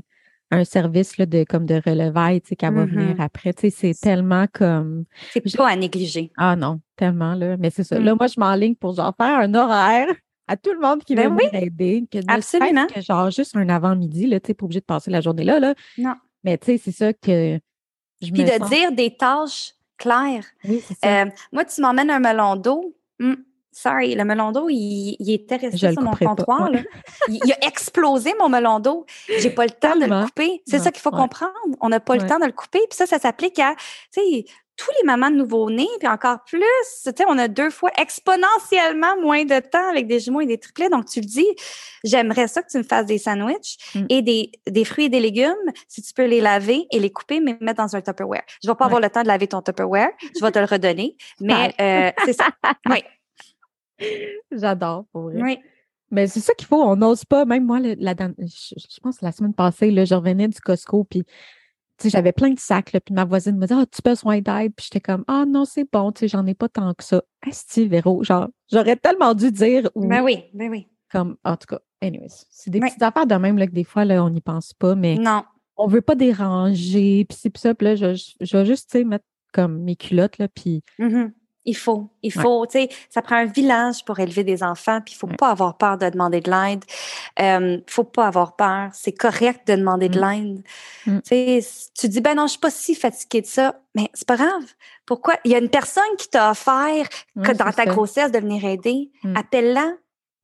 un service là, de comme de relevailles, tu sais, qu'elle va Mhm. venir après. Tu sais, c'est tellement comme C'est Je- pas à négliger. Ah non, tellement là. Mais c'est ça. Mm. Là, moi, je m'enligne pour genre faire un horaire à tout le monde qui Ben veut oui, venir aider. Que ne absolument. que genre juste un avant-midi, là, tu sais, pas obligé de passer la journée là, là. Non. Mais tu sais, c'est ça que je Puis de sens- dire des tâches claires. Oui, ça. Euh, moi, tu m'emmènes un melon d'eau. Hmm, sorry, le melon d'eau, il, il était resté Je sur mon comptoir. ouais. Il, il a explosé mon melon d'eau. J'ai pas le temps de le couper. C'est ça qu'il faut ouais. comprendre. On n'a pas le temps de le couper. Puis ça, ça s'applique à, tu sais, tous les mamans de nouveau-nés, puis encore plus, tu sais, on a deux fois exponentiellement moins de temps avec des jumeaux et des triplets. Donc, tu le dis, j'aimerais ça que tu me fasses des sandwichs Mm. et des, des fruits et des légumes, si tu peux les laver et les couper, mais mettre dans un Tupperware. Je vais pas Ouais. avoir le temps de laver ton Tupperware. Je vais te le redonner. Mais euh, c'est ça. (laughs) Oui, J'adore pour vrai. oui. Mais c'est ça qu'il faut, on n'ose pas. Même moi, le- la, je, je pense que la semaine passée, là, je revenais du Costco, puis j'avais plein de sacs, là, puis ma voisine me dit Ah, tu as besoin d'aide? Puis j'étais comme Ah non, c'est bon, tu sais, j'en ai pas tant que ça. Esti, Véro, genre, j'aurais tellement dû dire oui, Ben oui, ben oui. comme en tout cas, anyways. C'est des petites affaires de même là, que des fois, là, on n'y pense pas, mais Non. on veut pas déranger, puis c'est puis ça, puis là, je, je, je vais juste, tu sais, mettre comme mes culottes, là, puis Mhm. Il faut, il Ouais. faut, tu sais, ça prend un village pour élever des enfants, puis il faut Ouais. pas avoir peur de demander de l'aide. Euh, faut pas avoir peur. C'est correct de demander de Mm. l'aide. Mm. Tu sais, si tu dis, ben non, je suis pas si fatiguée de ça, mais c'est pas grave. Pourquoi? Il y a une personne qui t'a offert que ouais, dans ta ça. grossesse de venir aider. Mm. Appelle-la.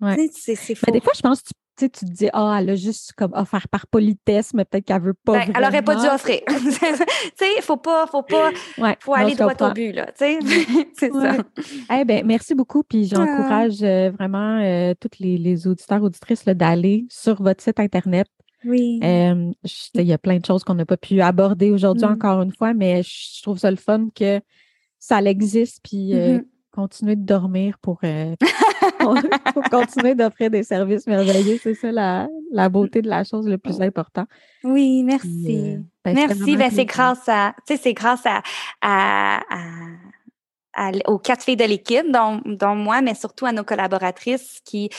Ouais. C'est, c'est faux. Mais des fois, je pense que tu, tu te dis, ah, elle a juste comme offert par politesse, mais peut-être qu'elle veut pas. Ben, elle aurait pas dû offrir. (laughs) tu sais, faut pas, faut pas, Ouais, faut aller droit au but, là. Tu sais, (laughs) c'est Ouais. ça. Eh ben, merci beaucoup. Puis j'encourage euh, vraiment euh, toutes les, les auditeurs, auditrices d'aller sur votre site Internet. Oui. Euh, il y a plein de choses qu'on n'a pas pu aborder aujourd'hui Mm. encore une fois, mais je trouve ça le fun que ça existe, puis Mhm. Continuer de dormir pour, euh, (laughs) pour continuer d'offrir des services merveilleux. C'est ça la, la beauté de la chose le plus important. Oui, Puis, merci. euh, ben, Merci. Ben, c'est plaisir. grâce à, tu sais, c'est grâce à, à, à, aux quatre filles de l'équipe, dont, dont, moi, mais surtout à nos collaboratrices qui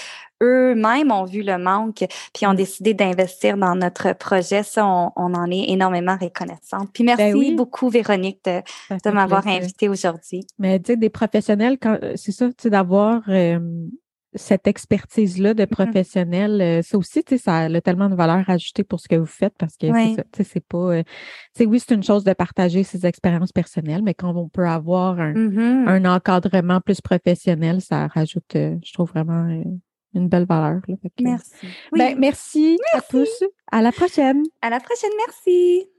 eux-mêmes ont vu le manque puis ont mm. décidé d'investir dans notre projet. Ça, on, en est énormément reconnaissante. Puis ben merci beaucoup, Véronique, de, de m'avoir invitée aujourd'hui. Mais tu sais, des professionnels, c'est ça, tu sais, d'avoir euh, cette expertise-là de mm-hmm. professionnel, euh, ça aussi, tu sais, ça a tellement de valeur ajoutée pour ce que vous faites parce que c'est ça, c'est pas, euh, oui, c'est une chose de partager ses expériences personnelles, mais quand on peut avoir un, mm-hmm. un encadrement plus professionnel, ça rajoute, je trouve vraiment une belle valeur. merci. Ben, merci à tous. À la prochaine. À la prochaine. Merci.